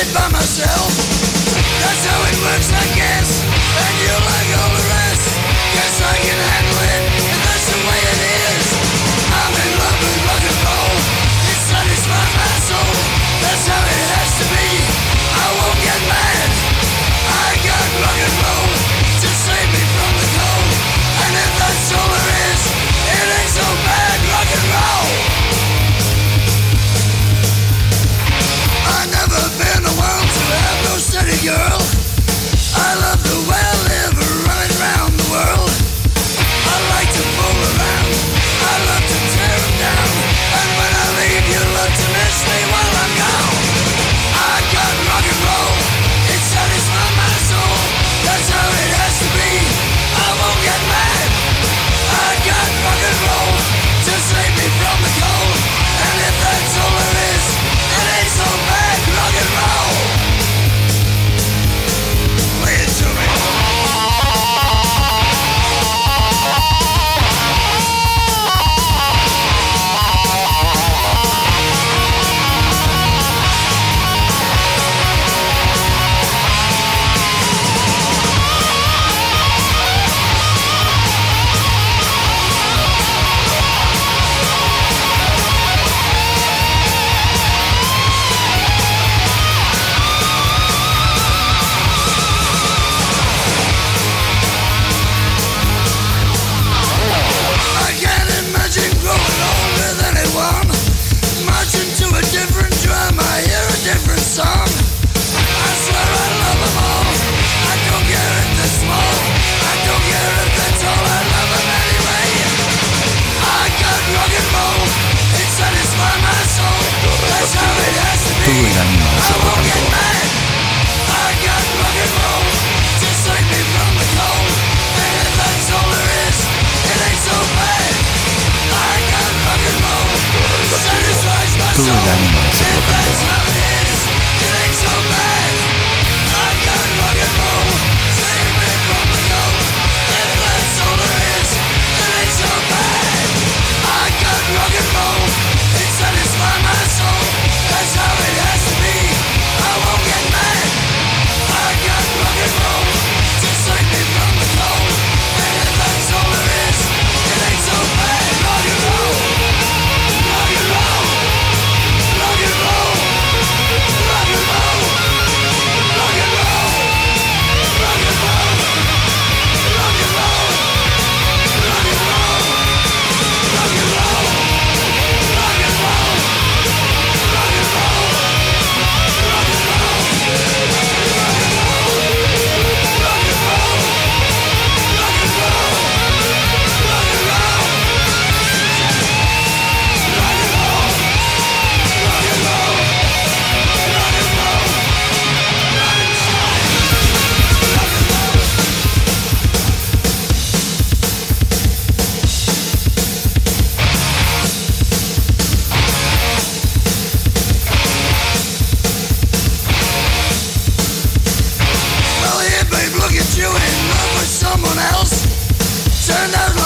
it by myself. That's how it works, I guess. And you like all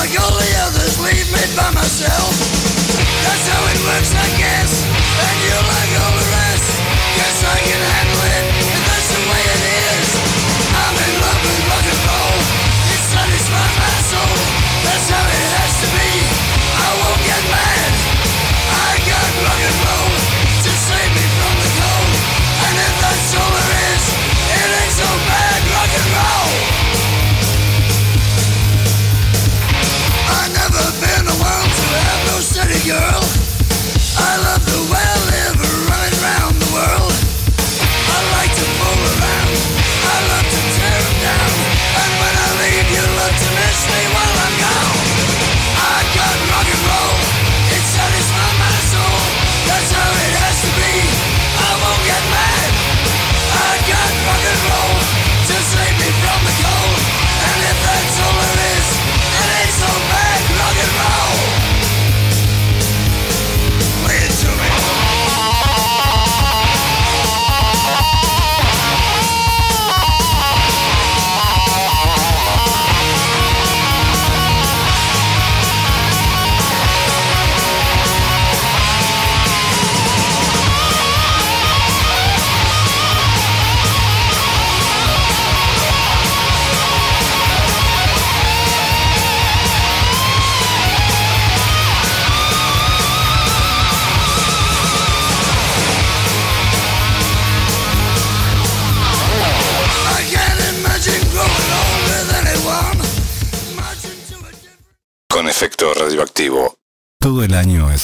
like all the others, leave me by myself. That's how it works, I guess. And you like all the rest. Guess I can handle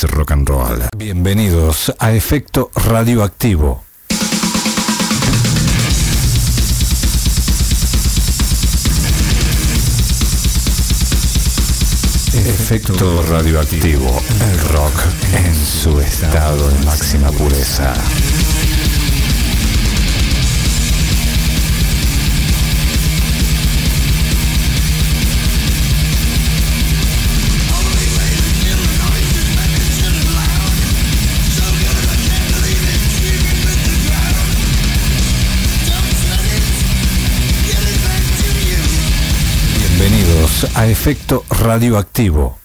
rock and roll. Bienvenidos a Efecto Radioactivo. Efecto radioactivo. El rock en su estado de máxima pureza. A Efecto Radioactivo.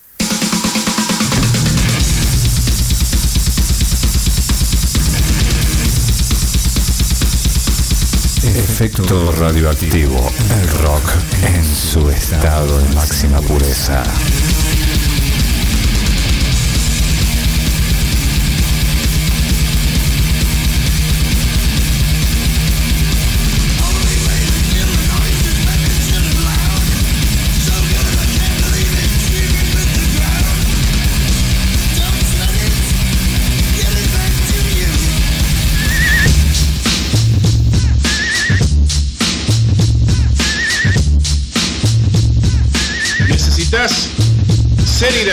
Efecto radioactivo. El rock en su estado de máxima pureza.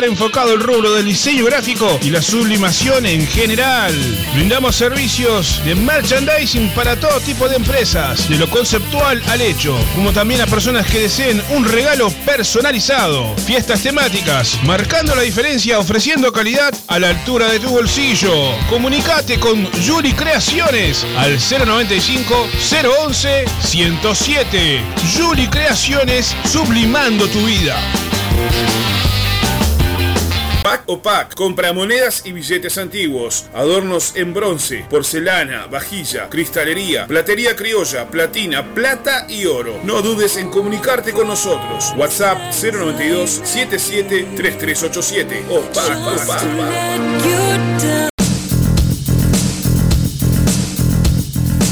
enfocado al rubro del diseño gráfico y la sublimación en general. Brindamos servicios de merchandising para todo tipo de empresas, de lo conceptual al hecho, como también a personas que deseen un regalo personalizado. Fiestas temáticas, marcando la diferencia ofreciendo calidad a la altura de tu bolsillo. Comunicate con Yuri Creaciones al 095 011 107. Yuri Creaciones, sublimando tu vida. Pack o Pack, compra monedas y billetes antiguos, adornos en bronce, porcelana, vajilla, cristalería, platería criolla, platina, plata y oro. No dudes en comunicarte con nosotros. WhatsApp 092 77 3387 o Pack o.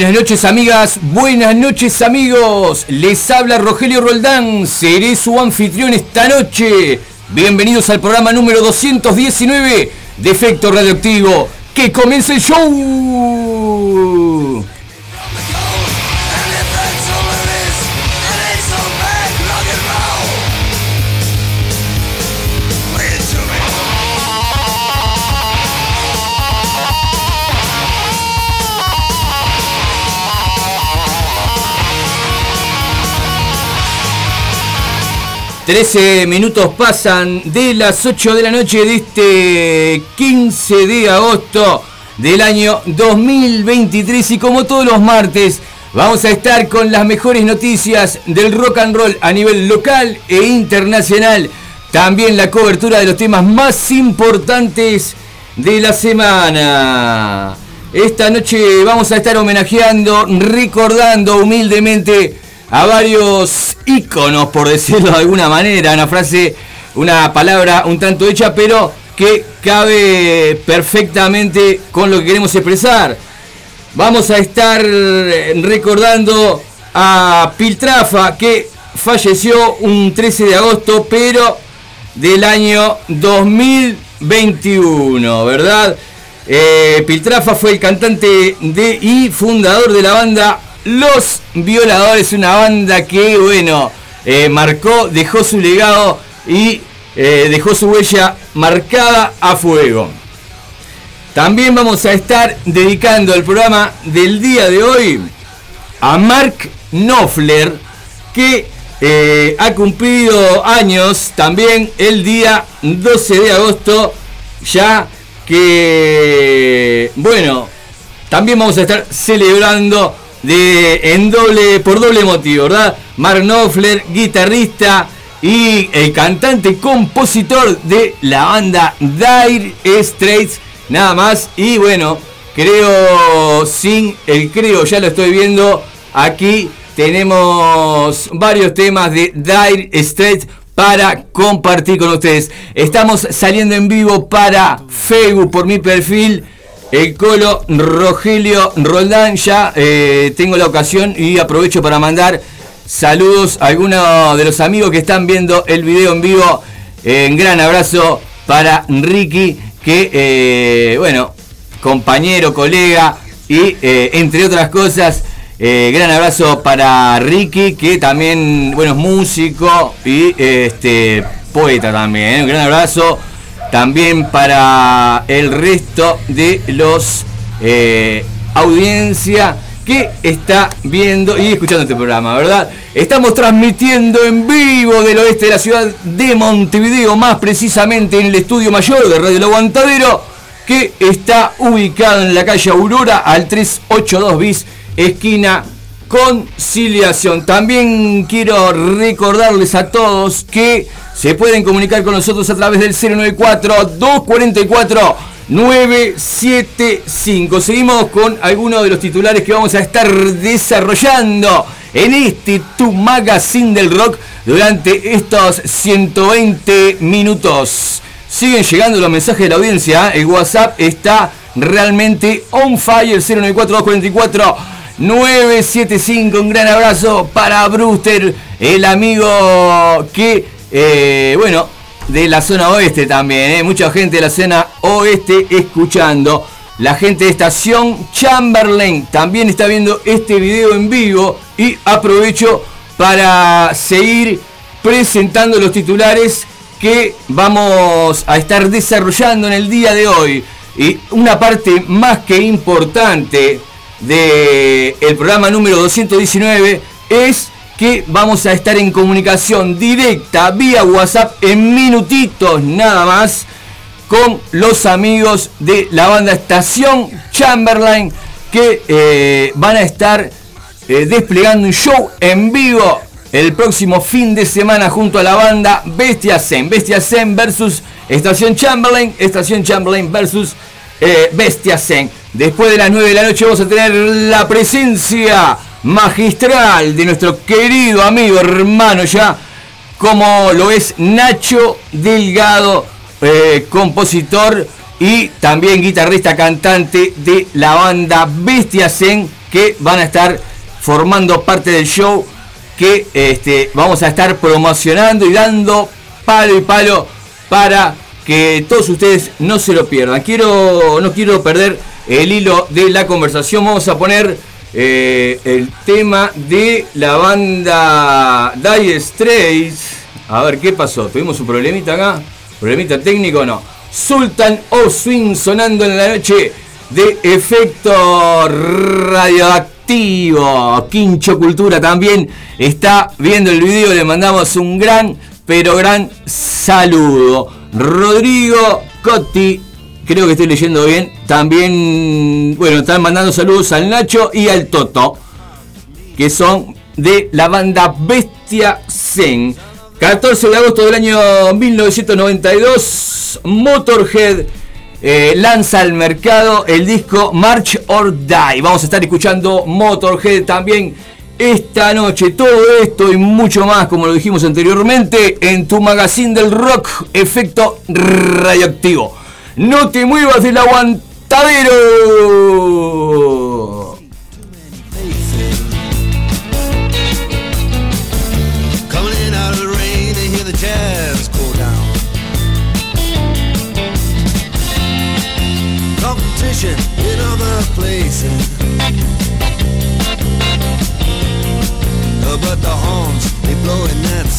Buenas noches amigas, buenas noches amigos. Les habla Rogelio Roldán, seré su anfitrión esta noche. Bienvenidos al programa número 219 de Efecto Radioactivo. ¡Que comience el show! Trece minutos pasan de las 8 de la noche de este 15 de agosto del año 2023 y como todos los martes vamos a estar con las mejores noticias del rock and roll a nivel local e internacional. También la cobertura de los temas más importantes de la semana. Esta noche vamos a estar homenajeando, recordando humildemente a varios íconos, por decirlo de alguna manera, una frase, una palabra un tanto hecha, pero que cabe perfectamente con lo que queremos expresar. Vamos a estar eh, recordando a Piltrafa, que falleció un 13 de agosto, pero del año 2021, ¿verdad? Eh, Piltrafa fue el cantante y fundador de la banda los Violadores, una banda que, bueno, eh, marcó, dejó su legado y eh, dejó su huella marcada a fuego. También vamos a estar dedicando el programa del día de hoy a Mark Knopfler, que eh, ha cumplido años también el día 12 de agosto, ya que, bueno, también vamos a estar celebrando de, en doble, por doble motivo, ¿verdad? Mark Knopfler, guitarrista y el cantante compositor de la banda Dire Straits, nada más. Y bueno, creo, sin el creo, ya lo estoy viendo aquí. Tenemos varios temas de Dire Straits para compartir con ustedes. Estamos saliendo en vivo para Facebook por mi perfil el Colo Rogelio Roldán. Ya eh, tengo la ocasión y aprovecho para mandar saludos a algunos de los amigos que están viendo el video en vivo. un gran abrazo para Ricky, que, eh, bueno, compañero, colega y eh, entre otras cosas. gran abrazo para Ricky, que también, bueno, es músico y este, poeta también. Un gran abrazo también para el resto de los eh, audiencia que está viendo y escuchando este programa, ¿verdad? Estamos transmitiendo en vivo del oeste de la ciudad de Montevideo, más precisamente en el estudio mayor de Radio El Aguantadero, que está ubicado en la calle Aurora al 382 bis, esquina conciliación. También quiero recordarles a todos que se pueden comunicar con nosotros a través del 094-244-975. Seguimos con algunos de los titulares que vamos a estar desarrollando en este Tu Magazine del Rock durante estos 120 minutos. Siguen llegando los mensajes de la audiencia. ¿eh? El WhatsApp está realmente on fire. 094 244 975. Un gran abrazo para Brewster, el amigo que, eh, bueno, de la zona oeste también. Eh. Mucha gente de la zona oeste escuchando. La gente de estación Chamberlain también está viendo este video en vivo. Y aprovecho para seguir presentando los titulares que vamos a estar desarrollando en el día de hoy. Y una parte más que importante del el programa número 219 es que vamos a estar en comunicación directa vía WhatsApp en minutitos nada más con los amigos de la banda Estación Chamberlain que eh, van a estar eh, desplegando un show en vivo el próximo fin de semana junto a la banda Bestia Zen. Bestia Zen versus Estación Chamberlain, Estación Chamberlain versus eh, Bestia Zen. Después de las 9 de la noche vamos a tener la presencia magistral de nuestro querido amigo, hermano ya, como lo es Nacho Delgado, eh, compositor y también guitarrista cantante de la banda Bestia Zen, que van a estar formando parte del show que este, vamos a estar promocionando y dando palo y palo para que todos ustedes no se lo pierdan. Quiero, no quiero perder el hilo de la conversación. Vamos a poner eh, el tema de la banda Dire Straits. A ver qué pasó. ¿Tuvimos un problemita acá? ¿Problemita técnico no? Sultan of Swing sonando en la noche de efecto radioactivo. Quincho Cultura también está viendo el video. Le mandamos un gran, pero gran saludo. Rodrigo Cotti, creo que estoy leyendo bien. También, bueno, están mandando saludos al Nacho y al Toto, que son de la banda Bestia Zen. 14 de agosto del año 1992, Motorhead eh, lanza al mercado el disco March or Die. Vamos a estar escuchando Motorhead también esta noche. Todo esto y mucho más, como lo dijimos anteriormente, en tu magazine del rock, efecto radioactivo. No te muevas del aguantadero.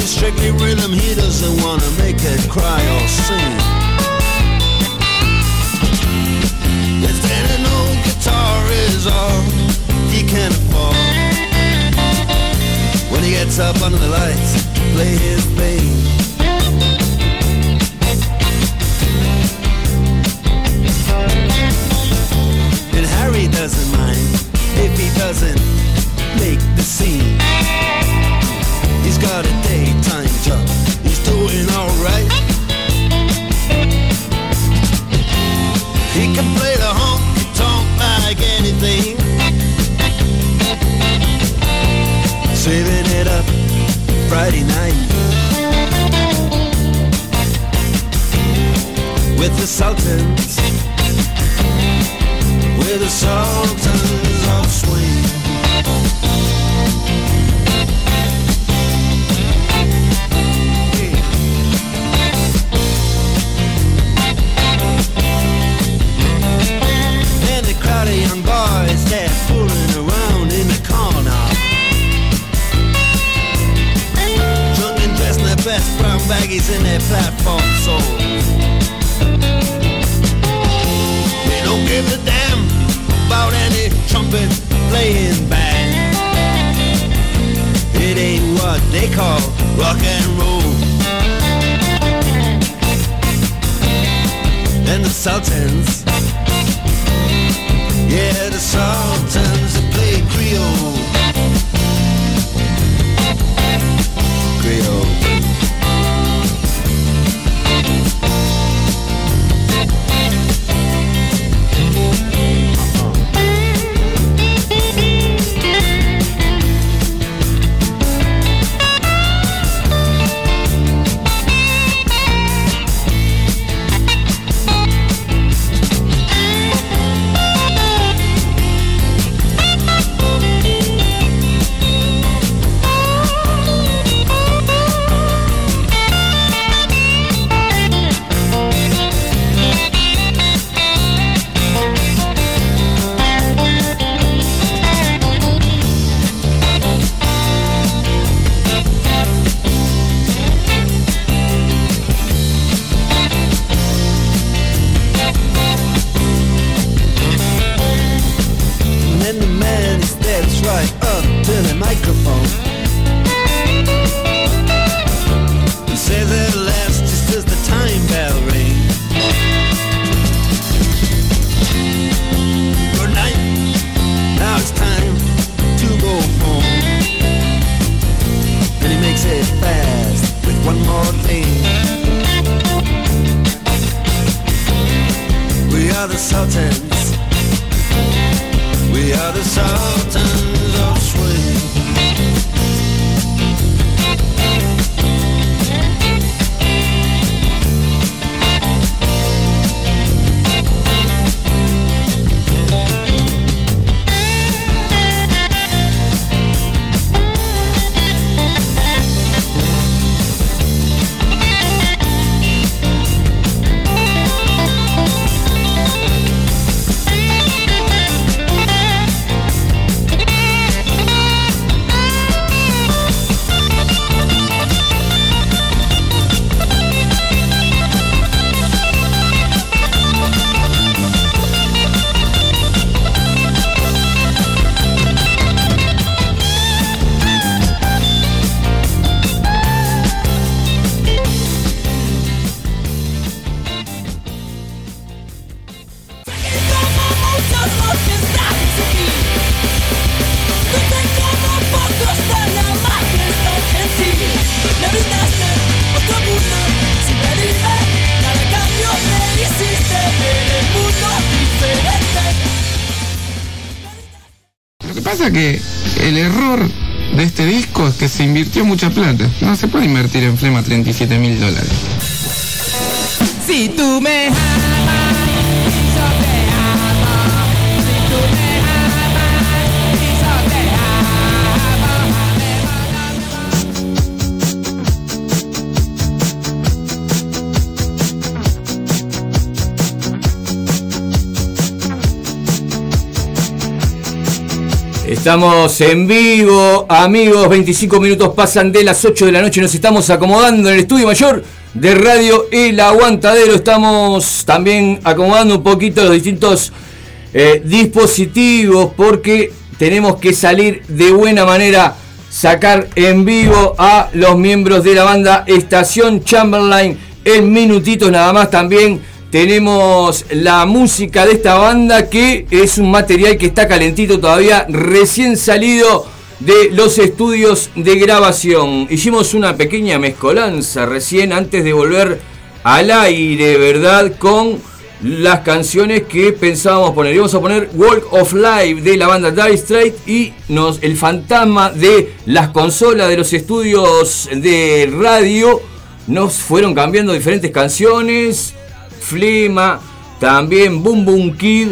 Is strictly rhythm, he doesn't wanna make it cry or sing. If an old guitar is all he can afford. When he gets up under the lights, play his. And Harry doesn't mind if he doesn't make the scene. He's got a Saving it up Friday night. With the Sultans with the sultans of swing. Brown baggies in their platform soles. They don't give a damn about any trumpet playing band. It ain't what they call rock and roll. And the Sultans, yeah, the Sultans that play Creole. Creole. Que el error de este disco es que se invirtió mucha plata. No se puede invertir en Flema 37 mil dólares. Si tú me Estamos en vivo, amigos, 25 minutos pasan de las 8 de la noche, nos estamos acomodando en el estudio mayor de Radio El Aguantadero, estamos también acomodando un poquito los distintos eh, dispositivos porque tenemos que salir de buena manera, sacar en vivo a los miembros de la banda Estación Chamberlain en minutitos nada más también tenemos la música de esta banda que es un material que está calentito todavía, recién salido de los estudios de grabación. Hicimos una pequeña mezcolanza recién antes de volver al aire, ¿verdad? Con las canciones que pensábamos poner. Íbamos a poner Walk of Life de la banda Dire Straits y el fantasma de las consolas de los estudios de radio. Nos fueron cambiando diferentes canciones. Flema, también Boom Boom Kid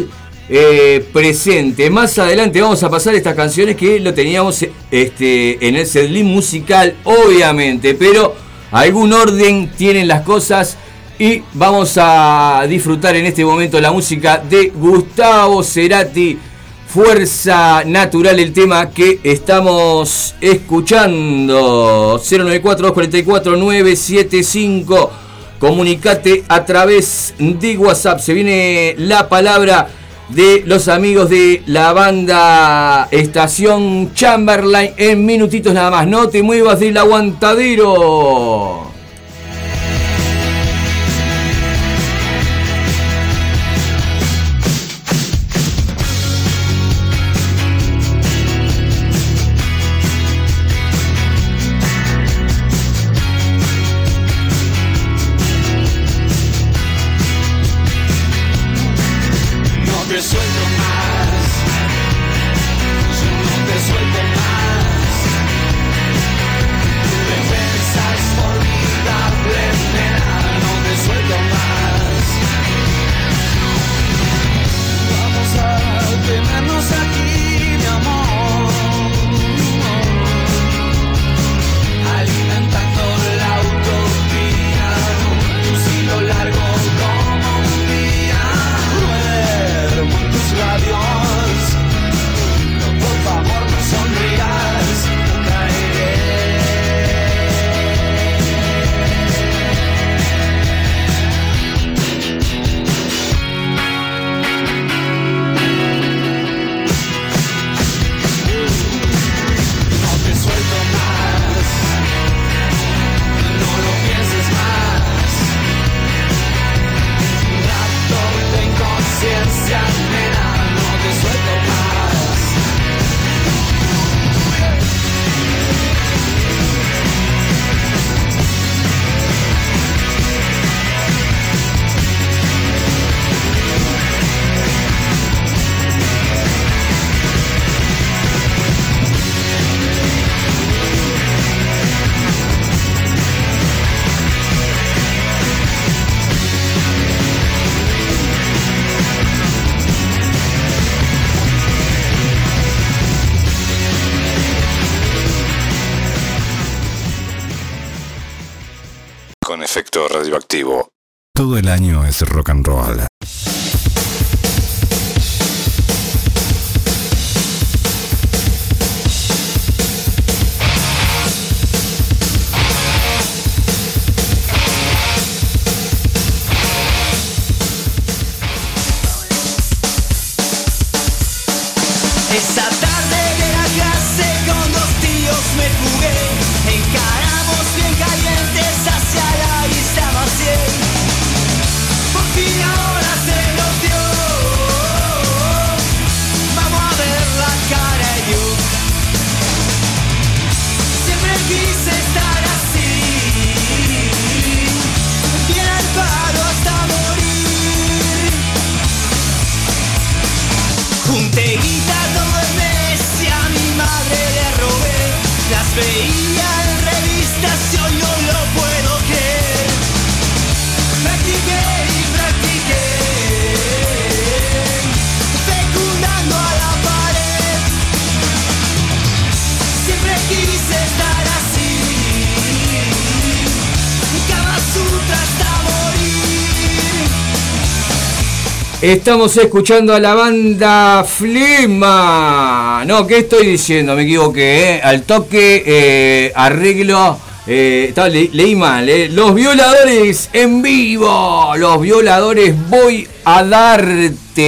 eh, presente. Más adelante vamos a pasar estas canciones que lo teníamos este, en el setlist musical, obviamente, pero algún orden tienen las cosas y vamos a disfrutar en este momento la música de Gustavo Cerati. Fuerza Natural, el tema que estamos escuchando. 094-244-975. Comunicate a través de WhatsApp. Se viene la palabra de los amigos de la banda Estación Chamberlain en minutitos nada más. No te muevas del aguantadero. Radioactivo. Todo el año es rock and roll. Estamos escuchando a la banda Flima. No, ¿qué estoy diciendo? Me equivoqué. ¿eh? Al toque, eh, arreglo. eh, le- leí mal, ¿eh? Los violadores en vivo. Los violadores voy a darte.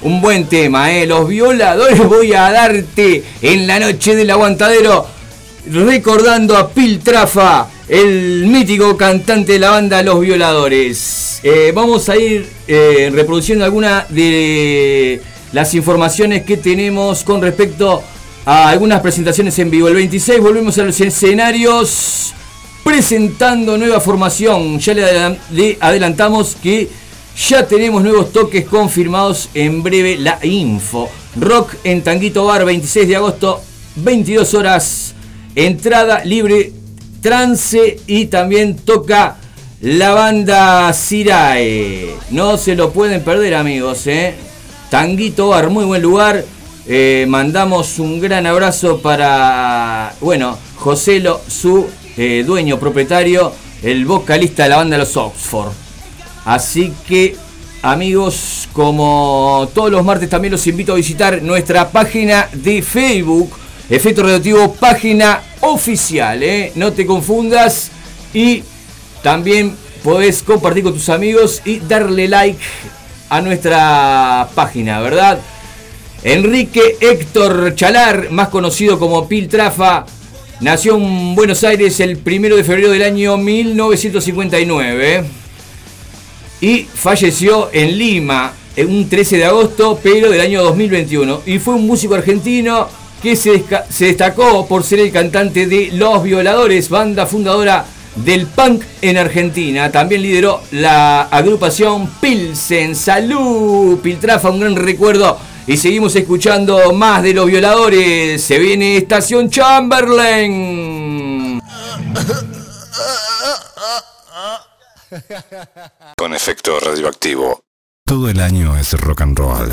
Un buen tema, ¿eh? Los violadores voy a darte en la noche del aguantadero. Recordando a Piltrafa, el mítico cantante de la banda Los Violadores. Eh, vamos a ir eh, reproduciendo algunas de las informaciones que tenemos con respecto a algunas presentaciones en vivo. El 26 volvemos a los escenarios presentando nueva formación. Ya le, adelan- le adelantamos que ya tenemos nuevos toques confirmados en breve la info. Rock en Tanguito Bar, 26 de agosto, 22 horas. Entrada libre, trance y también toca la banda Sirae. No se lo pueden perder amigos, ¿eh? Tanguito Bar, muy buen lugar. Eh, mandamos un gran abrazo para, bueno, Joselo, su eh, dueño propietario, el vocalista de la banda Los Oxford. Así que, amigos, como todos los martes, también los invito a visitar nuestra página de Facebook, Efecto Radioactivo, página oficial, ¿eh? No te confundas. Y también podés compartir con tus amigos y darle like a nuestra página, ¿verdad? Enrique Héctor Chalar, más conocido como Piltrafa, nació en Buenos Aires el 1 de febrero del año 1959 y falleció en Lima en un 13 de agosto, pero del año 2021. Y fue un músico argentino que se, se destacó por ser el cantante de Los Violadores, banda fundadora del punk en Argentina. También lideró la agrupación Pilsen. Salud, Piltrafa, un gran recuerdo. Y seguimos escuchando más de Los Violadores. Se viene Estación Chamberlain. Con efecto radioactivo. Todo el año es rock and roll.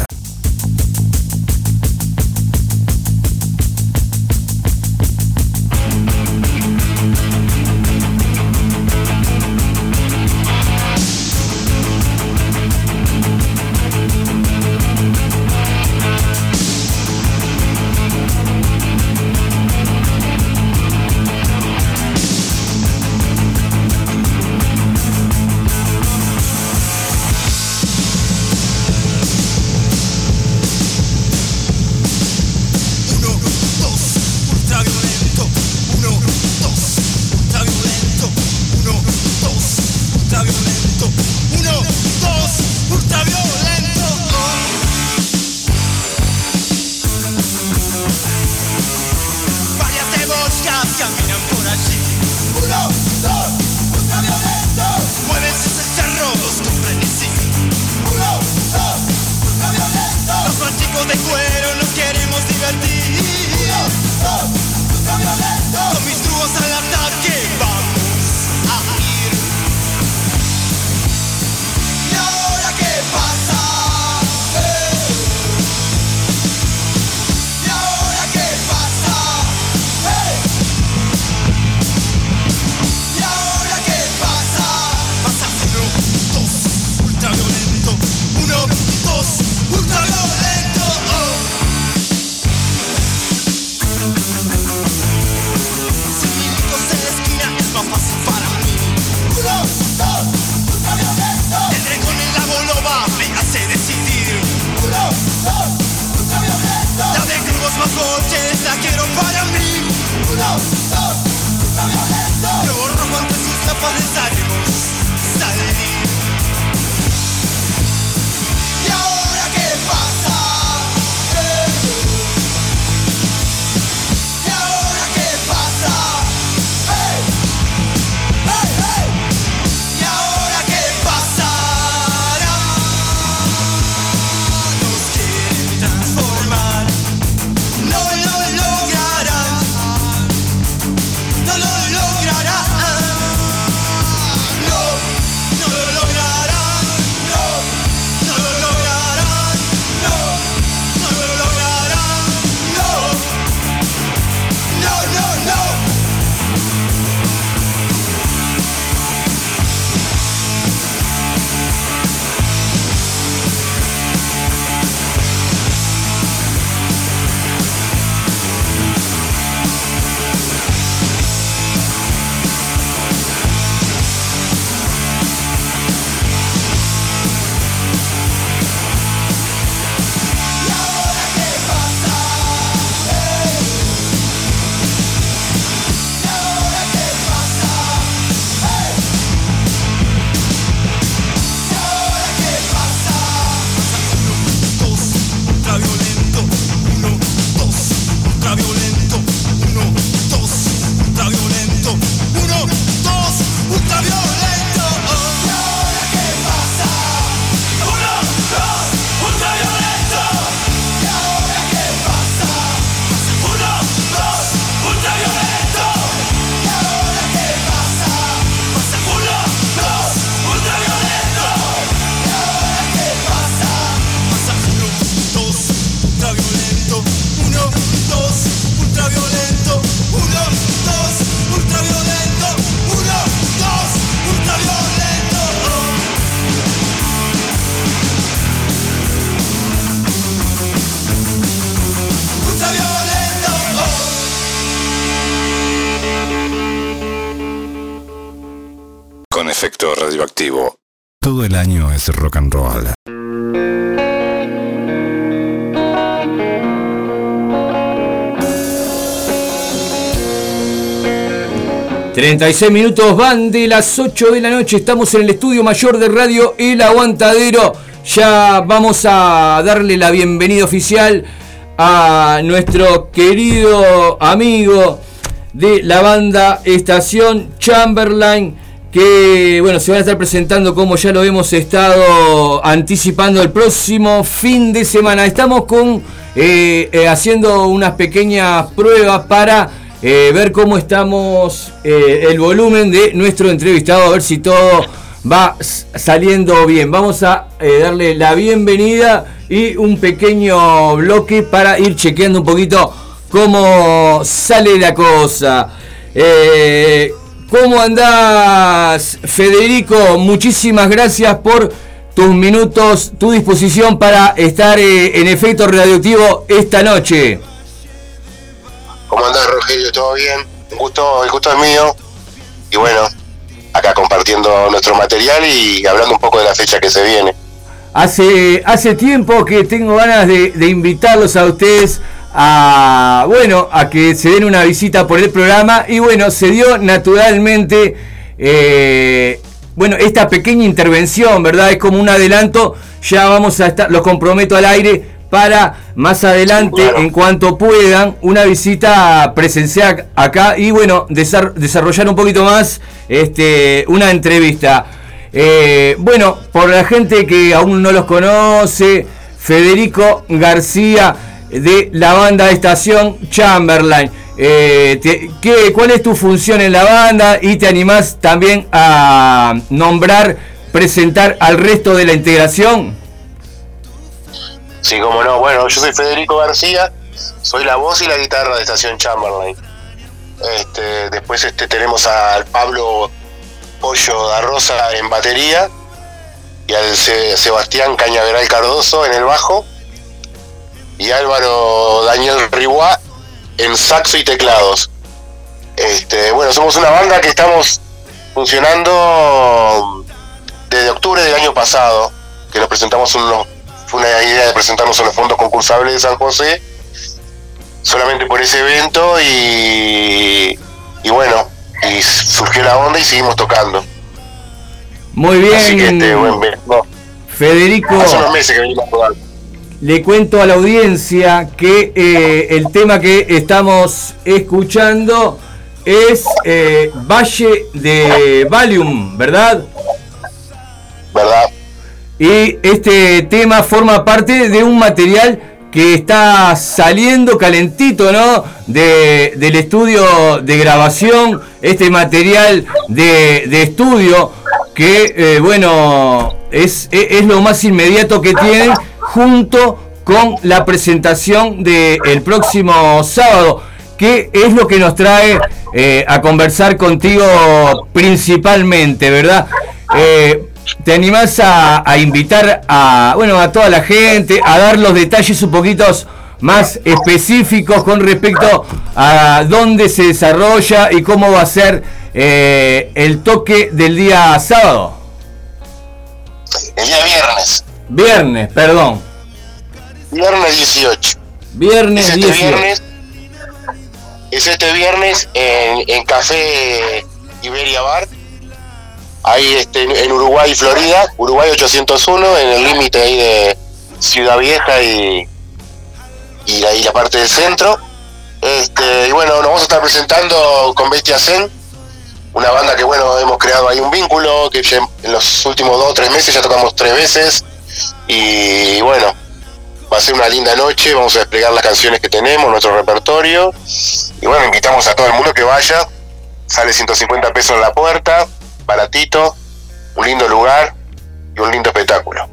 Todo el año es rock and roll. 36 minutos van de las 8 de la noche. Estamos en el estudio mayor de radio El Aguantadero. Ya vamos a darle la bienvenida oficial a nuestro querido amigo de la banda Estación Chamberlain. Que bueno, se van a estar presentando como ya lo hemos estado anticipando el próximo fin de semana. Estamos con eh, eh, haciendo unas pequeñas pruebas para eh, ver cómo estamos, el volumen de nuestro entrevistado, a ver si todo va saliendo bien. Vamos a darle la bienvenida y un pequeño bloque para ir chequeando un poquito cómo sale la cosa. ¿Cómo andás, Federico? Muchísimas gracias por tus minutos, tu disposición para estar eh, en efecto radioactivo esta noche. ¿Cómo andás, Rogelio? ¿Todo bien? Un gusto, el gusto es mío. Y bueno, acá compartiendo nuestro material y hablando un poco de la fecha que se viene. Hace, hace tiempo que tengo ganas de, de invitarlos a ustedes a, bueno, a que se den una visita por el programa y bueno, se dio naturalmente, eh, bueno, esta pequeña intervención, ¿verdad? Es como un adelanto, ya vamos a estar, los comprometo al aire para más adelante, en cuanto puedan, una visita presencial acá y bueno, desar- desarrollar un poquito más este, una entrevista. Eh, bueno, por la gente que aún no los conoce, Federico García de la banda Estación Chamberlain. Eh, ¿qué- ¿Cuál es tu función en la banda? Y te animás también a nombrar, presentar al resto de la integración. Sí, como no. Bueno, yo soy Federico García, soy la voz y la guitarra de Estación Chamberlain. Este, después este, tenemos al Pablo Pollo da Rosa en batería y al Se- Sebastián Cañaveral Cardoso en el bajo y Álvaro Daniel Riguá en saxo y teclados. Este, bueno, somos una banda que estamos funcionando desde octubre del año pasado, que nos presentamos unos, fue una idea de presentarnos en los fondos concursables de San José, solamente por ese evento y, y bueno, y surgió la onda y seguimos tocando. Muy Así que bien, este, no, Federico. hace unos meses que venimos tocando. Le cuento a la audiencia que eh, el tema que estamos escuchando es eh, Valle de Valium, ¿verdad? ¿verdad? Y este tema forma parte de un material que está saliendo calentito, ¿no? De, del estudio de grabación, este material de, de estudio que, eh, bueno, es, es, es lo más inmediato que tienen junto con la presentación del próximo sábado. ¿Qué es lo que nos trae eh, a conversar contigo principalmente, verdad? Eh, ¿Te animás a, invitar a, bueno, a toda la gente, a dar los detalles un poquito más específicos con respecto a dónde se desarrolla y cómo va a ser eh, el toque del día sábado? El día viernes, Viernes, perdón. viernes 18. Viernes Es este 18. viernes, es este viernes en, en Café Iberia Bar, ahí este, en- Uruguay, Florida, Uruguay 801, en el límite ahí de Ciudad Vieja y, y ahí la parte del centro. Este, y bueno, nos vamos a estar presentando con Bestia Zen, una banda que bueno, hemos creado ahí un vínculo, que ya en los últimos dos o tres meses ya tocamos tres veces. Y bueno, va a ser una linda noche, vamos a desplegar las canciones que tenemos, nuestro repertorio. Y bueno, invitamos a todo el mundo que vaya. Sale 150 pesos en la puerta, baratito, un lindo lugar y un lindo espectáculo.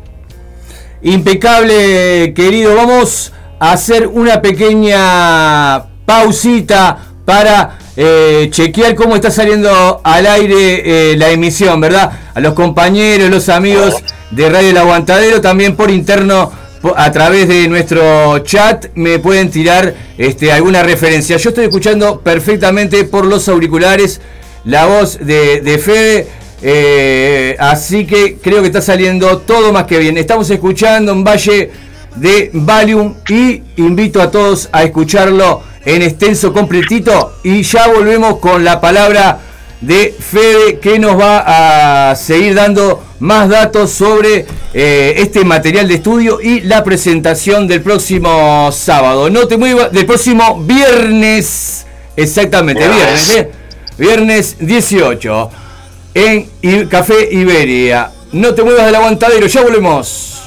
Impecable, querido. Vamos a hacer una pequeña pausita para eh, chequear cómo está saliendo al aire eh, la emisión, ¿verdad? A los compañeros, los amigos de Radio El Aguantadero, también por interno, a través de nuestro chat, me pueden tirar este, alguna referencia. Yo estoy escuchando perfectamente por los auriculares la voz de, de Fede. Eh, así que creo que está saliendo todo más que bien. Estamos escuchando un valle de Valium y invito a todos a escucharlo en extenso completito y ya volvemos con la palabra de Fede que nos va a seguir dando más datos sobre eh, este material de estudio y la presentación del próximo sábado. No te muevas, del próximo viernes, exactamente, viernes, viernes ¿eh? 18, en Café Iberia. No te muevas del aguantadero, ya volvemos.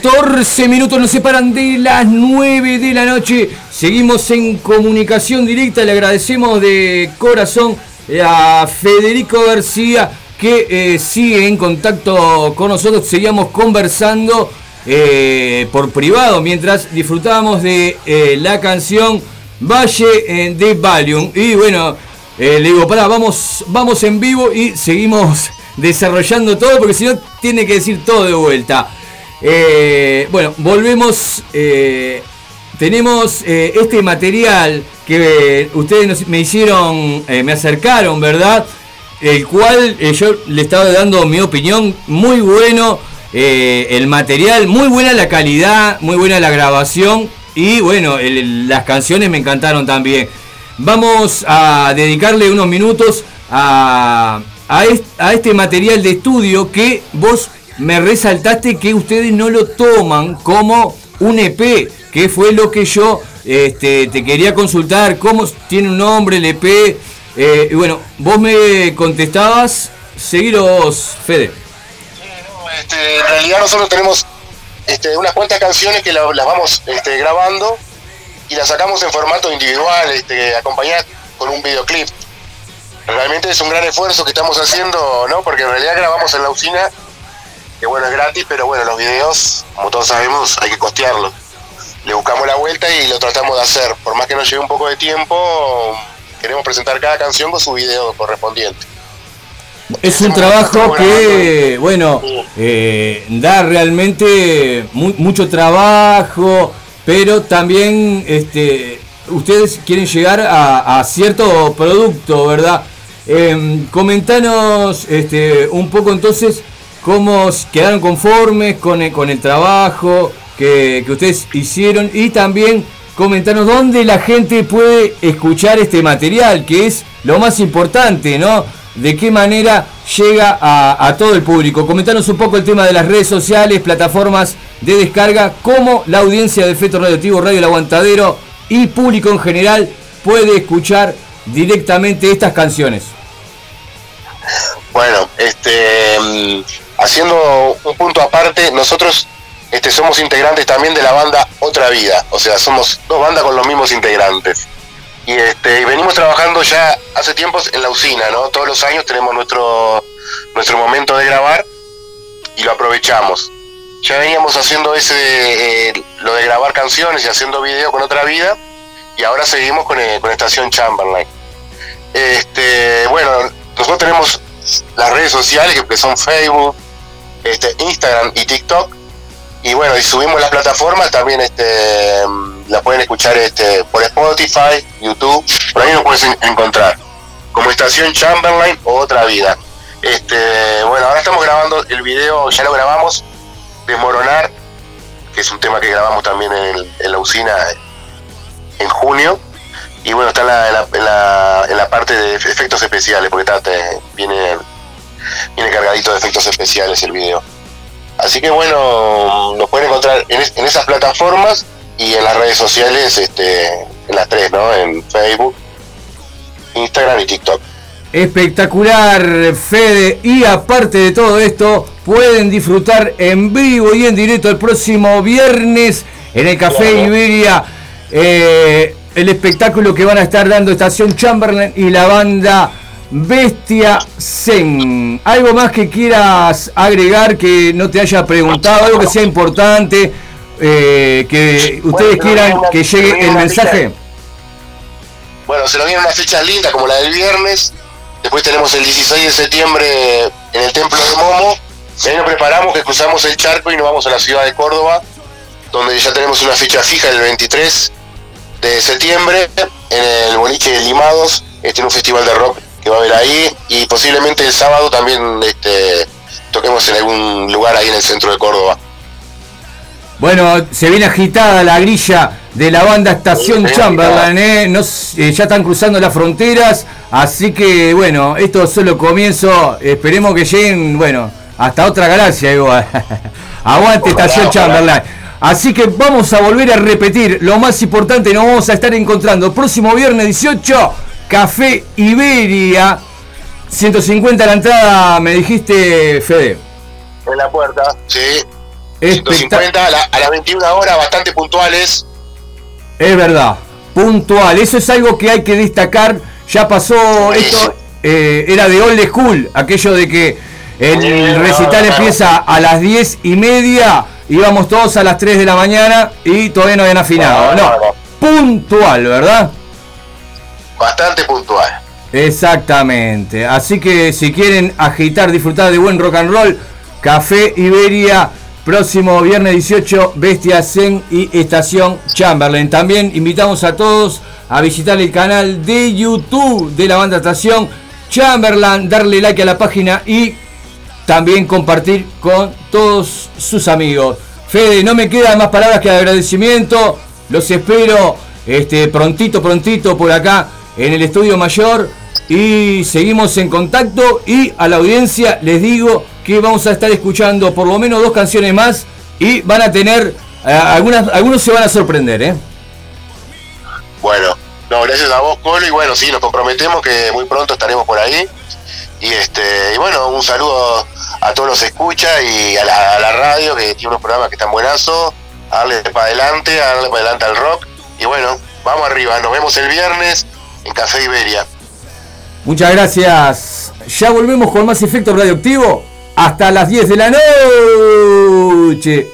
14 minutos nos separan de las 9 de la noche. Seguimos en comunicación directa. Le agradecemos de corazón a Federico García que eh, sigue en contacto con nosotros. Seguíamos conversando eh, por privado mientras disfrutábamos de eh, la canción Valle de Valium. Y bueno, le digo, pará, vamos, vamos en vivo y seguimos desarrollando todo porque si no tiene que decir todo de vuelta. Eh, bueno, volvemos. eh, tenemos eh, este material que ustedes me hicieron, me acercaron, ¿verdad? El cual yo le estaba dando mi opinión, muy bueno el material, muy buena la calidad, muy buena la grabación y bueno, las canciones me encantaron también. Vamos a dedicarle unos minutos a, a este material de estudio que vos me resaltaste que ustedes no lo toman como un EP, que fue lo que yo este, te quería consultar, cómo tiene un nombre el EP. Eh, y bueno, vos me contestabas, seguiros, Fede. Este, en realidad nosotros tenemos este, unas cuantas canciones que la- las vamos grabando y las sacamos en formato individual, acompañadas con un videoclip. Realmente es un gran esfuerzo que estamos haciendo, ¿no? Porque en realidad grabamos en la usina, que bueno, es gratis, pero bueno, los videos, como todos sabemos, hay que costearlos. Le buscamos la vuelta y lo tratamos de hacer. Por más que nos lleve un poco de tiempo, queremos presentar cada canción con su video correspondiente. Es un trabajo que, bueno, eh, da realmente mu- mucho trabajo, pero también este, ustedes quieren llegar a, a cierto producto, ¿verdad? Em, comentanos este, un poco entonces cómo quedaron conformes con el, con el trabajo que, que ustedes hicieron y también comentanos dónde la gente puede escuchar este material, que es lo más importante, ¿no? De qué manera llega a, a todo el público. Comentanos un poco el tema de las redes sociales, plataformas de descarga, cómo la audiencia de Feto Radioactivo Radio El Aguantadero y público en general puede escuchar directamente estas canciones. Bueno, este, mm, haciendo un punto aparte, nosotros este, somos integrantes también de la banda Otra Vida, o sea, somos dos bandas con los mismos integrantes. Y este, venimos trabajando ya hace tiempos en la usina, ¿no? Todos los años tenemos nuestro, nuestro momento de grabar y lo aprovechamos. Ya veníamos haciendo ese, eh, lo de grabar canciones y haciendo video con Otra Vida, y ahora seguimos con, eh, con Estación Chamberlain. Este, bueno, nosotros tenemos las redes sociales que son Facebook, este, Instagram y TikTok. Y bueno, y subimos las plataformas, también este, la pueden escuchar este, por Spotify, YouTube, por ahí nos puedes en- encontrar. Como Estación Chamberlain o Otra Vida. Este, bueno, ahora estamos grabando el video, ya lo grabamos, Desmoronar, que es un tema que grabamos también en, en la usina en junio. Y bueno, está en la, en la, en la, en la parte de efectos especiales, porque está, te- viene, viene cargadito de efectos especiales el video. Así que bueno, nos pueden encontrar en, es- en esas plataformas y en las redes sociales, este, en las tres, ¿no? En Facebook, Instagram y TikTok. Espectacular, Fede. Y aparte de todo esto, pueden disfrutar en vivo y en directo el próximo viernes en el Café Claro. Iberia. eh, el espectáculo que van a estar dando Estación Chamberlain y la banda Bestia Zen. ¿Algo más que quieras agregar que no te haya preguntado? ¿Algo que sea importante? eh, que ustedes Bueno, quieran que llegue el mensaje. Bueno, se nos vienen unas fechas lindas como la del viernes. Después tenemos el 16 de septiembre en el Templo de Momo. Y ahí nos preparamos que cruzamos el charco y nos vamos a la ciudad de Córdoba, donde ya tenemos una fecha fija el 23 de septiembre en el boliche de Limados. Este, en un festival de rock que va a haber ahí. Y posiblemente el sábado también este, toquemos en algún lugar ahí en el centro de Córdoba. Bueno, se viene agitada la grilla de la banda Estación Sí, Chamberlain, ¿eh? Nos- eh, ya están cruzando las fronteras, así que bueno, esto es solo comienzo, esperemos que lleguen, bueno, hasta otra galaxia igual. Aguante Ojalá, Estación ojalá. Chamberlain. Así que vamos a volver a repetir, lo más importante, nos vamos a estar encontrando próximo viernes 18, Café Iberia, 150 la entrada, me dijiste, Fede. En la puerta. Sí. Espectac- 150 a, la- a las 21 horas, bastante puntuales. Es verdad, puntual. Eso es algo que hay que destacar. Ya pasó esto, eh, era de old school, aquello de que el recital empieza a las 10 y media, íbamos todos a las 3 de la mañana y todavía no habían afinado. No, puntual, ¿verdad? Bastante puntual. Exactamente. Así que si quieren agitar, disfrutar de buen rock and roll, Café Iberia, próximo viernes 18, Bestia Zen y Estación Chamberlain. También invitamos a todos a visitar el canal de YouTube de la banda Estación Chamberlain, darle like a la página y también compartir con todos sus amigos. Fede, no me quedan más palabras que de agradecimiento. Los espero este, prontito, prontito por acá en el estudio mayor. Y seguimos en contacto. Y a la audiencia les digo que vamos a estar escuchando por lo menos dos canciones más. Y van a tener. eh, algunos se van a sorprender, ¿eh? Bueno, no, gracias a vos, Colo, y bueno, sí, nos comprometemos que muy pronto estaremos por ahí. Y este, y bueno, un saludo a todos los escucha y a la, a la radio, que tiene unos programas que están buenazos, a darle para adelante, a darle para adelante al rock. Y bueno, vamos arriba, nos vemos el viernes Café Iberia. Muchas gracias. Ya volvemos con más efecto radioactivo. Hasta las 10 de la noche.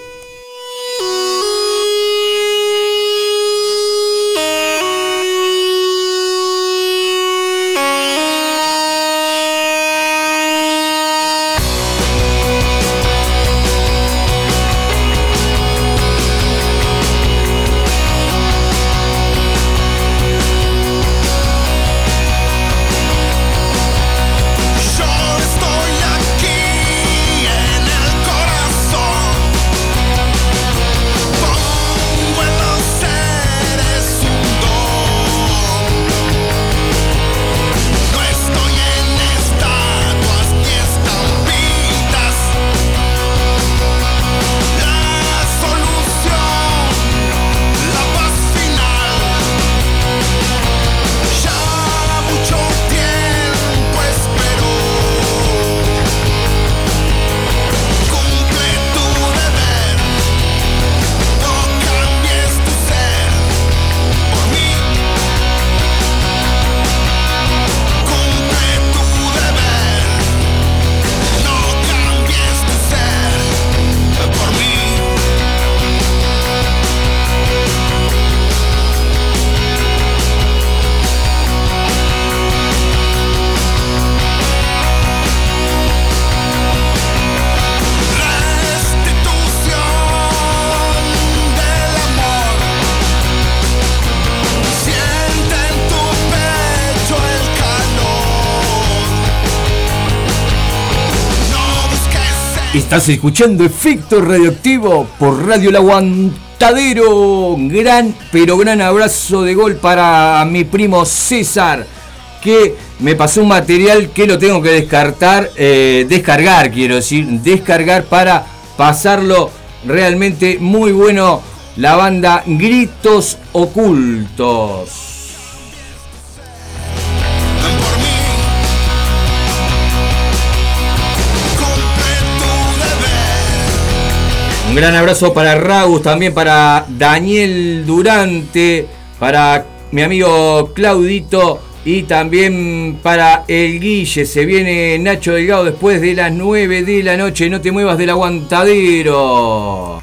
Estás escuchando Efecto Radioactivo por Radio El Aguantadero. Gran, pero gran abrazo de gol para mi primo César, que me pasó un material que lo tengo que descartar, eh, descargar, quiero decir, descargar para pasarlo realmente muy bueno. La banda Gritos Ocultos. Un gran abrazo para Ragus, también para Daniel Durante, para mi amigo Claudito y también para el Guille. Se viene Nacho Delgado después de las 9 de la noche. No te muevas del aguantadero.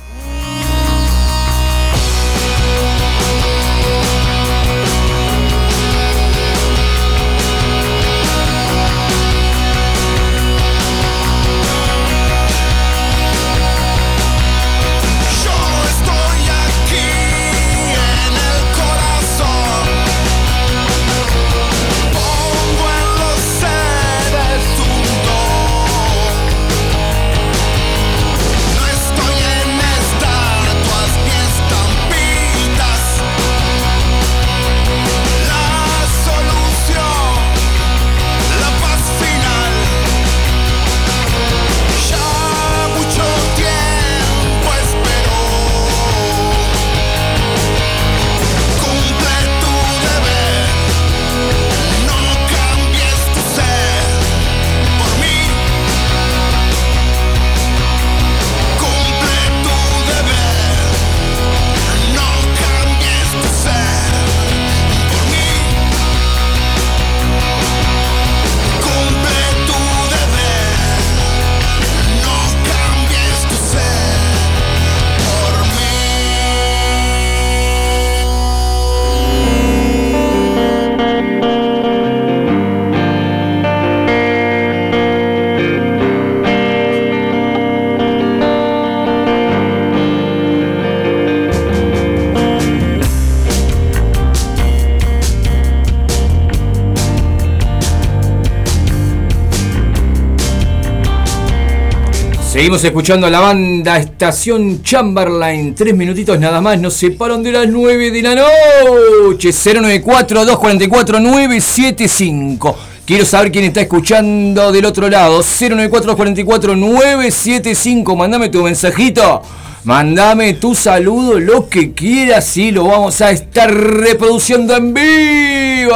Escuchando a la banda Estación Chamberlain. Tres minutitos nada más, nos separan de las 9 de la noche. 094-244-975. Quiero saber quién está escuchando del otro lado. 094-244-975. Mandame tu mensajito. Mandame tu saludo, lo que quieras y lo vamos a estar reproduciendo en vivo.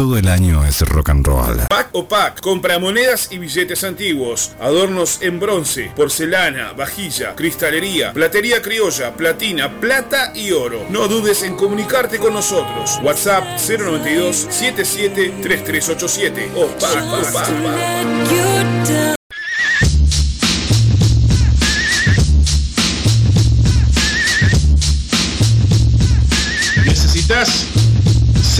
Todo el año es rock and roll. Pack o Pack, compra monedas y billetes antiguos, adornos en bronce, porcelana, vajilla, cristalería, platería criolla, platina, plata y oro. No dudes en comunicarte con nosotros. WhatsApp 092 77 3387 o Pack o Pack. ¿Necesitas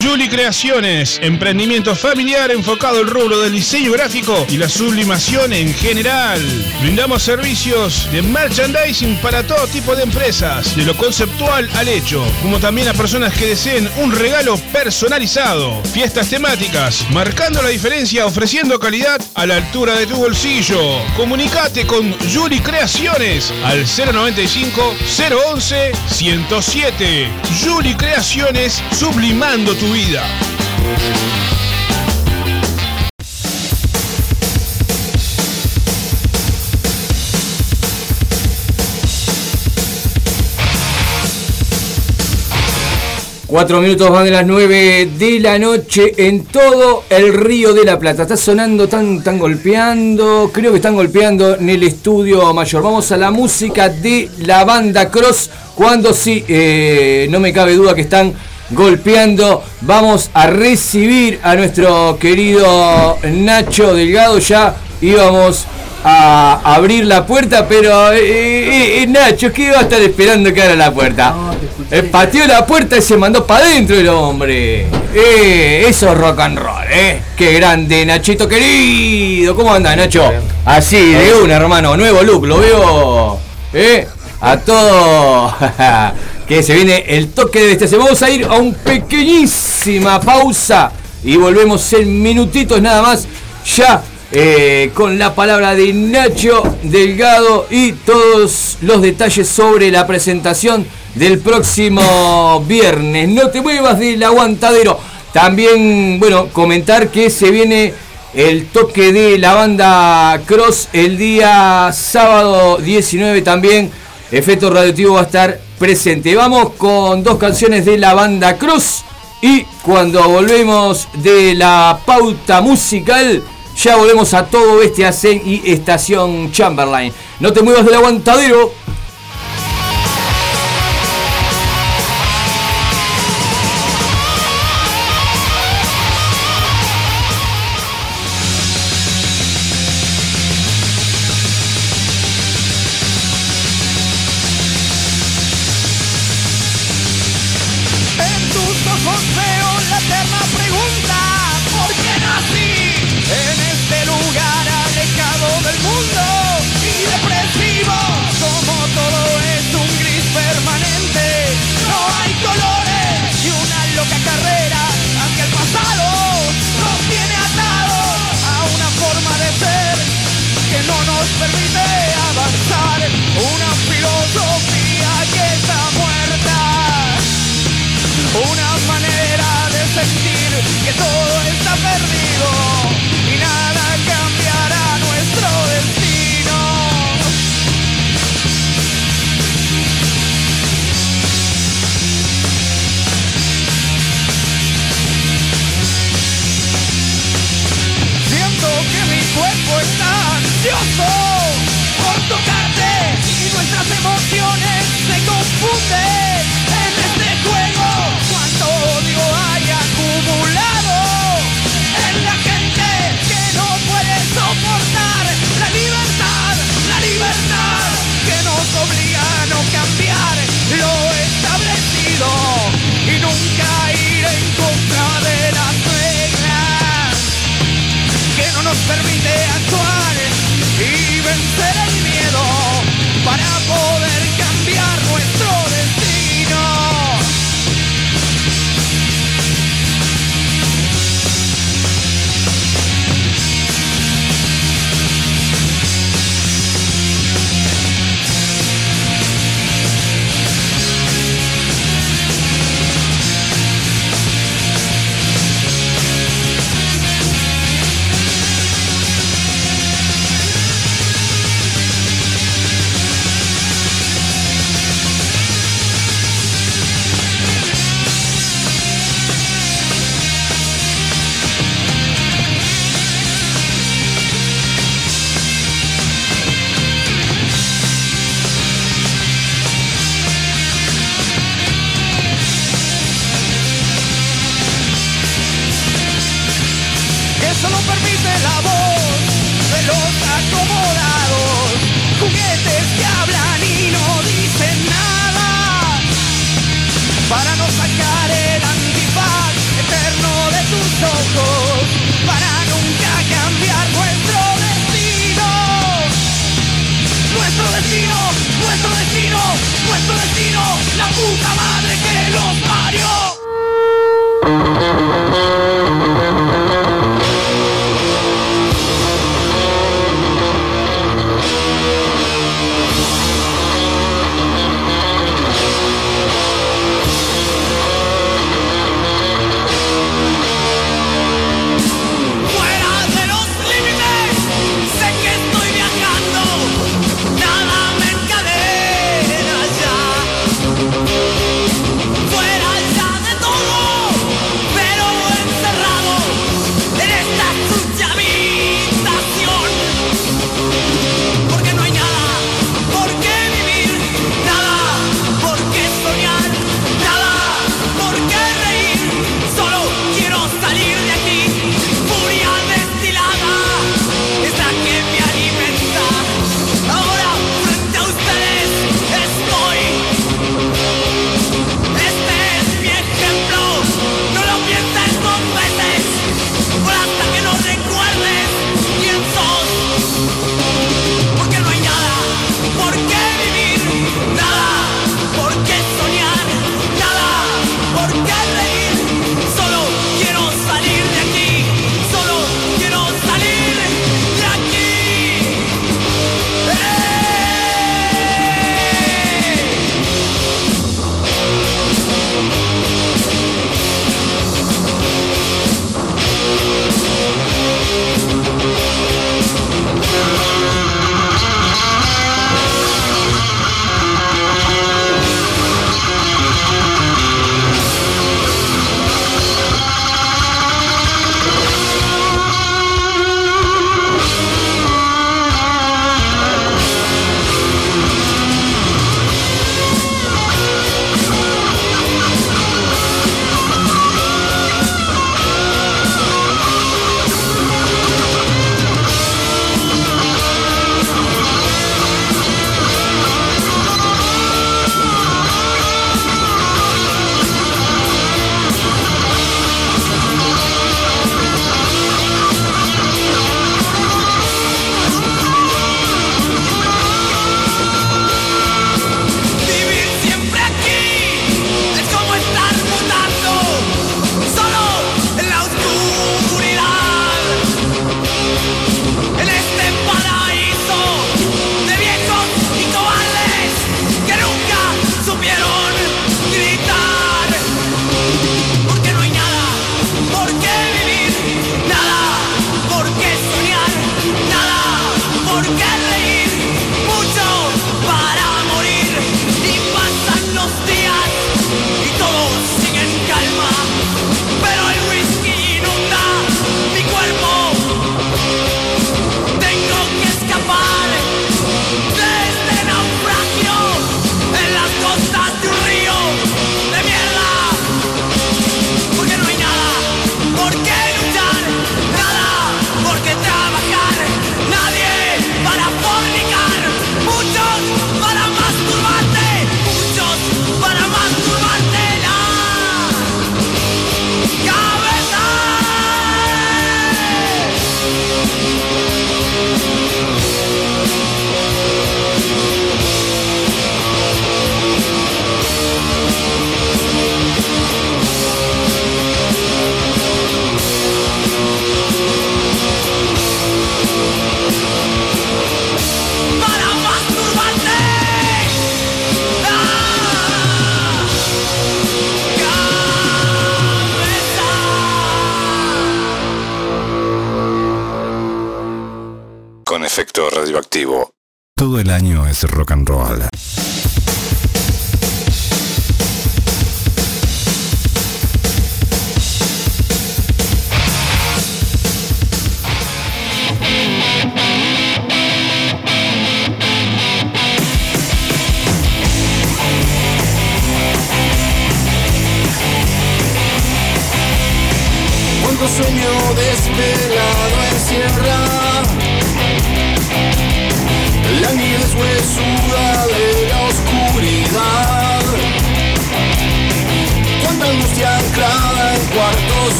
Juli Creaciones, emprendimiento familiar enfocado al rubro del diseño gráfico y la sublimación en general. Brindamos servicios de merchandising para todo tipo de empresas, de lo conceptual al hecho, como también a personas que deseen un regalo personalizado. Fiestas temáticas, marcando la diferencia ofreciendo calidad a la altura de tu bolsillo. Comunicate con Juli Creaciones al 095 011 107. Juli Creaciones, sublimando tu Cuatro minutos van de las nueve de la noche en todo el Río de la Plata. Está sonando, tan, tan golpeando. Creo que están golpeando en el estudio mayor. Vamos a la música de la banda Cross. Cuando sí, eh, no me cabe duda que están golpeando. Vamos a recibir a nuestro querido Nacho Delgado. Ya íbamos a abrir la puerta, pero eh, eh, eh, Nacho, ¿qué va a estar esperando que abra la puerta? Pateó la puerta y se mandó para adentro el hombre. Eh, eso es rock and roll, ¿eh? Qué grande, Nachito querido. ¿Cómo anda, Nacho? Así, de una, hermano. Nuevo look, lo veo. ¿Eh? A todo. que se viene el toque de este. Vamos a ir a un pequeñísima pausa y volvemos en minutitos nada más. Ya eh, con la palabra de Nacho Delgado y todos los detalles sobre la presentación del próximo viernes. No te muevas del aguantadero. También, bueno, comentar que se viene el toque de la banda Cross el día sábado 19 también. Efecto Radioactivo va a estar presente. Vamos con dos canciones de la banda Cross. Y cuando volvemos de la pauta musical, ya volvemos a todo este Hacen y Estación Chamberlain. No te muevas del aguantadero.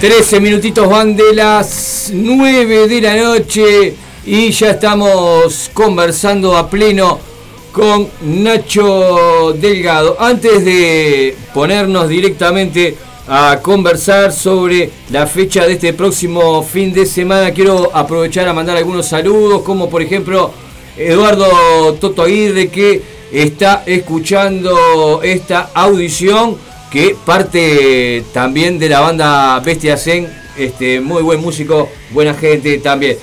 13 minutitos van de las 9 de la noche y ya estamos conversando a pleno con Nacho Delgado. Antes de ponernos directamente a conversar sobre la fecha de este próximo fin de semana, quiero aprovechar a mandar algunos saludos, como por ejemplo Eduardo Toto Aguirre que está escuchando esta audición que parte también de la banda Bestia Zen, este, muy buen músico, buena gente también.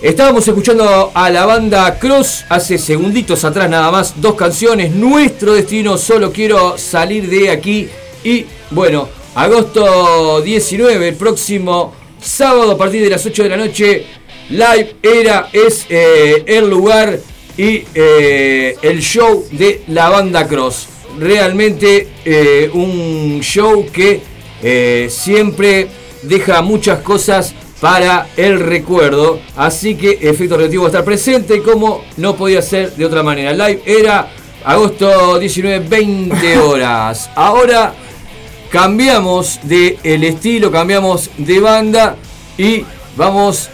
Estábamos escuchando a la banda Cross hace segunditos atrás nada más, dos canciones, Nuestro Destino, solo quiero salir de aquí y bueno, agosto 19, el próximo sábado a partir de las 8 de la noche, Live Era es eh, el lugar y eh, el show de la banda Cross. Realmente eh, un show que eh, siempre deja muchas cosas para el recuerdo. Así que Efecto Relativo va a estar presente como no podía ser de otra manera. Live era agosto 19, 20 horas. Ahora cambiamos de el estilo, cambiamos de banda y vamos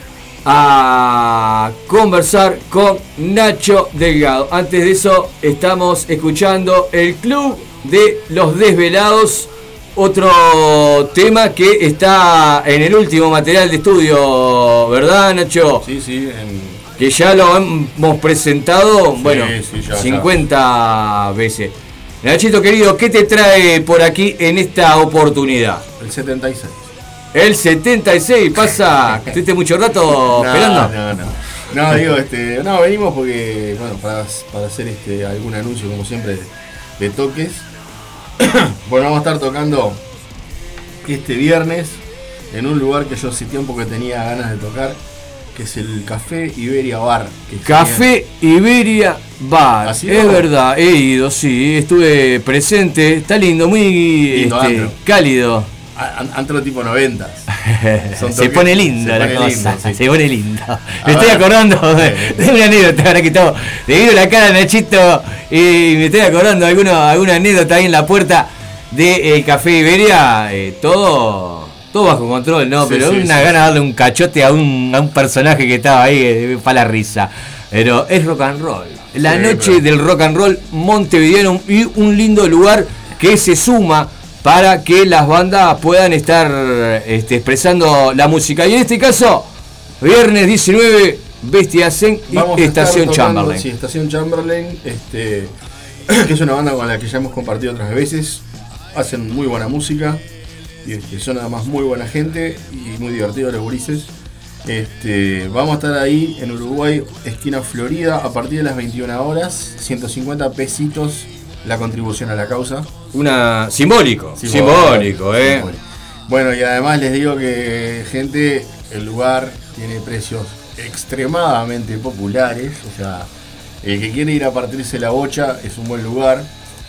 a conversar con Nacho Delgado. Antes de eso estamos escuchando el Club de los Desvelados, otro tema que está en el último material de estudio, ¿verdad Nacho? Sí, sí, en- Que ya lo hemos presentado, bueno, sí, ya, ya. 50 veces. Nachito querido, ¿qué te trae por aquí en esta oportunidad? el 76. El 76, pasa, estuviste mucho rato esperando. No, no, no. No, digo, este, no, venimos porque, bueno, para, para hacer este algún anuncio, como siempre, de, de toques. bueno, vamos a estar tocando este viernes en un lugar que yo hace tiempo que tenía ganas de tocar, que es el Café Iberia Bar. que Café Iberia Bar, ¿Has es verdad, he ido, sí, estuve presente, está lindo, muy Lindo este, cálido. An- Antro tipo 90. Son se pone linda se la cosa, lindo, sí. se pone linda. Me estoy acordando de, de una anécdota, ahora que estamos, le digo la cara a Nachito y me estoy acordando de alguna, alguna anécdota ahí en la puerta del Café Iberia, eh, todo, todo bajo control, ¿no? Sí, Pero sí, una gana de darle un cachote a un, a un personaje que estaba ahí eh, para la risa. Pero es rock and roll. La noche del rock and roll montevideano y un lindo lugar que se suma para que las bandas puedan estar este, expresando la música. Y en este caso, viernes 19, Bestia Zen y Vamos a estar Estación tocando, Chamberlain. Sí, Estación Chamberlain, este, que es una banda con la que ya hemos compartido otras veces. Hacen muy buena música y este, son además muy buena gente y muy divertidos los gurises. Este, vamos a estar ahí en Uruguay, esquina Florida, a partir de las 21 horas, 150 pesitos la contribución a la causa. Una simbólico, simbólico, eh. Simbólico. Bueno, y además les digo que, gente, el lugar tiene precios extremadamente populares. O sea, el que quiere ir a partirse la bocha es un buen lugar.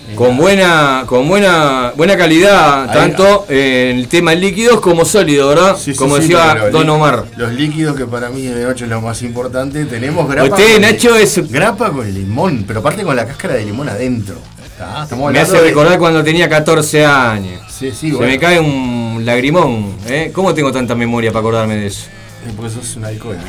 Eh, Con buena, con buena, buena calidad, Ahí- tanto en el tema líquidos como sólido, ¿verdad? Sí, sí, como sí, decía Don Omar. Los líquidos que para mí de noche es lo más importante. Tenemos grapa. Usted, con Nacho, li- es- Grapa con limón, pero aparte con la cáscara de limón adentro. Ah, Me hace de- recordar cuando tenía 14 años. Sí, sí, Se bueno. me cae un lagrimón. ¿eh? ¿Cómo tengo tanta memoria para acordarme de eso? Porque sos un alcohólico.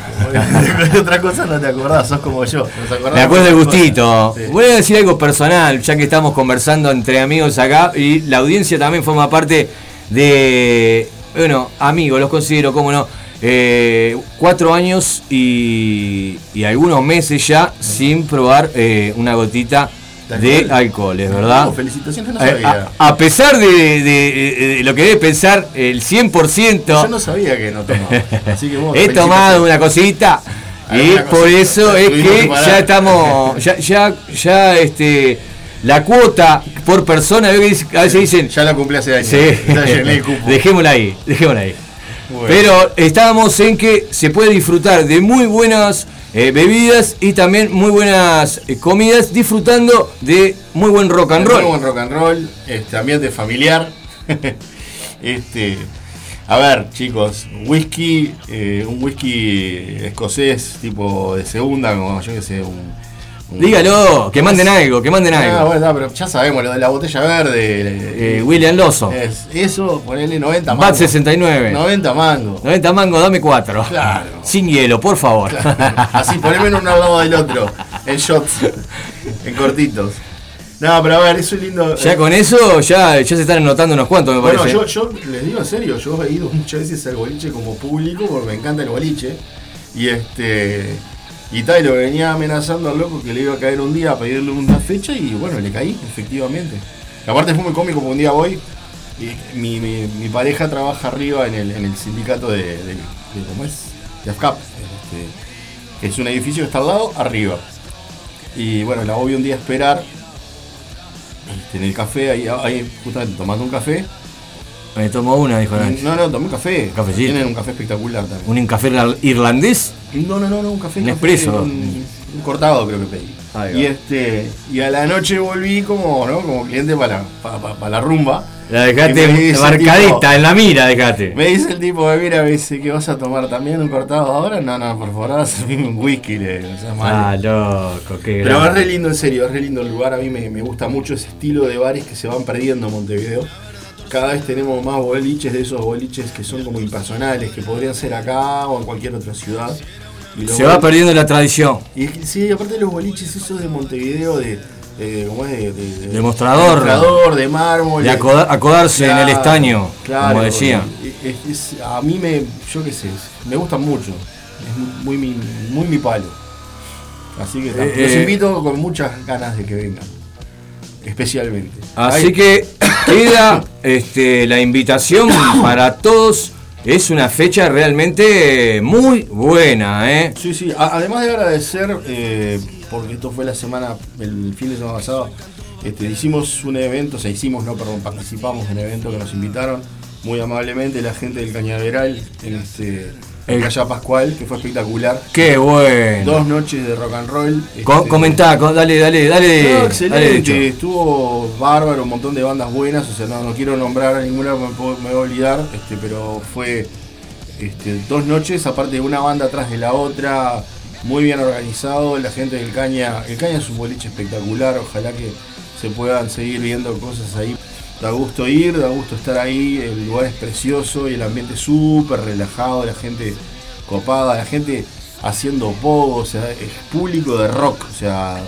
de otra cosa no te acordás, sos como yo. Nos Me acuerdo del de gustito. Sí. Voy a decir algo personal, ya que estamos conversando entre amigos acá y la audiencia también forma parte de, bueno, amigos, los considero, cómo no, eh, cuatro años y, y algunos meses ya sin probar eh, una gotita ¿De de alcohol? alcoholes, ¿verdad? No, felicitaciones, no Eh, sabía. a, a pesar de, de- de- de lo que debe pensar el 100%, Yo no sabía que no tomaba. Así que vos, He tomado una cosita y por cosita, eso es que ya estamos, ya, ya, ya este, la cuota por persona, a veces dicen, Ya la cumplí hace años. sí, dejémosla ahí, dejémosla ahí. Bueno. Pero estábamos en que se puede disfrutar de muy buenas eh, bebidas y también muy buenas eh, comidas, disfrutando de muy buen rock and Muy roll. buen rock and roll, este ambiente familiar. este, a ver, chicos, whisky, eh, un whisky escocés tipo de segunda, como yo que sé, un. Dígalo, que manden algo, que manden Ah, algo. bueno, no, pero ya sabemos, lo de la botella verde. Eh, William Lawson. Es, eso, ponele 90 Bat mangos. 69. 90 mangos. 90 mango, dame 4. Claro. Sin hielo, por favor. Así, poneme uno al lado del otro. En shots. En cortitos. No, pero a ver, eso es lindo. Ya Eh, con eso ya, ya se están anotando unos cuantos, me Bueno, parece. yo, yo les digo en serio, yo he ido muchas veces al boliche como público porque me encanta el boliche. Y este. Y tal, lo venía amenazando al loco que le iba a caer un día a pedirle una fecha y bueno, le caí, efectivamente. Y aparte fue muy cómico porque un día voy y mi, pareja trabaja arriba en el, en el sindicato de, ¿cómo es? De AFCAP. este, es un edificio que está al lado, arriba. Y bueno, la voy un día a esperar este, en el café, ahí, ahí justamente tomando un café. Me tomo una, dijo Nacho. No, no, tomé un café. Cafecito. Tienen un café espectacular también. ¿Un café ir- irlandés? No, no, no, no, un café. Un expreso. Un, un cortado creo que pedí. Ahí va. Y este y a la noche volví como, ¿no? Como cliente para, para, para- para la rumba. La dejaste marcadita, en la mira dejaste. Me dice el tipo, mira, me dice que vas a tomar también un cortado ahora. No, no, por favor, hazme un whisky, le malo. Ah, loco, qué Pero es re lindo, en serio, es re lindo el lugar. A mí me, me gusta mucho ese estilo de bares que se van perdiendo en Montevideo. Cada vez tenemos más boliches de esos boliches que son como impersonales, que podrían ser acá o en cualquier otra ciudad. Y Se va perdiendo la tradición. Y sí, aparte los boliches esos de Montevideo, de. de ¿Cómo es? De, de- de- Demostrador. demostrador, de mármol. De acoda- acodarse en el estaño, claro, como decía. es- es- a mí me. Yo qué sé, me gustan mucho. Es muy, mi, muy mi palo. Así que Eh, los eh. invito con muchas ganas de que vengan. Especialmente. Así que queda este, la invitación para todos. Es una fecha realmente muy buena, ¿eh? Sí, sí. A- además de agradecer, eh, porque esto fue la semana, el fin de semana pasado, este, hicimos un evento, o sea, hicimos, no, perdón, participamos en un evento que nos invitaron muy amablemente la gente del Cañaveral en este El- Calle Pascual, que fue espectacular. Qué bueno. Dos noches de rock and roll. Co- este, comentá, co- dale, dale, dale. no, excelente, estuvo bárbaro, un montón de bandas buenas, o sea, no, no quiero nombrar a ninguna, me, puedo- me voy a olvidar, este, pero fue este, dos noches, aparte de una banda atrás de la otra, muy bien organizado, la gente del Caña, el Caña es un boliche espectacular, ojalá que se puedan seguir viendo cosas ahí. Da gusto ir, da gusto estar ahí, el lugar es precioso y el ambiente súper relajado, la gente copada, la gente haciendo pogo, o sea, es público de rock, o sea,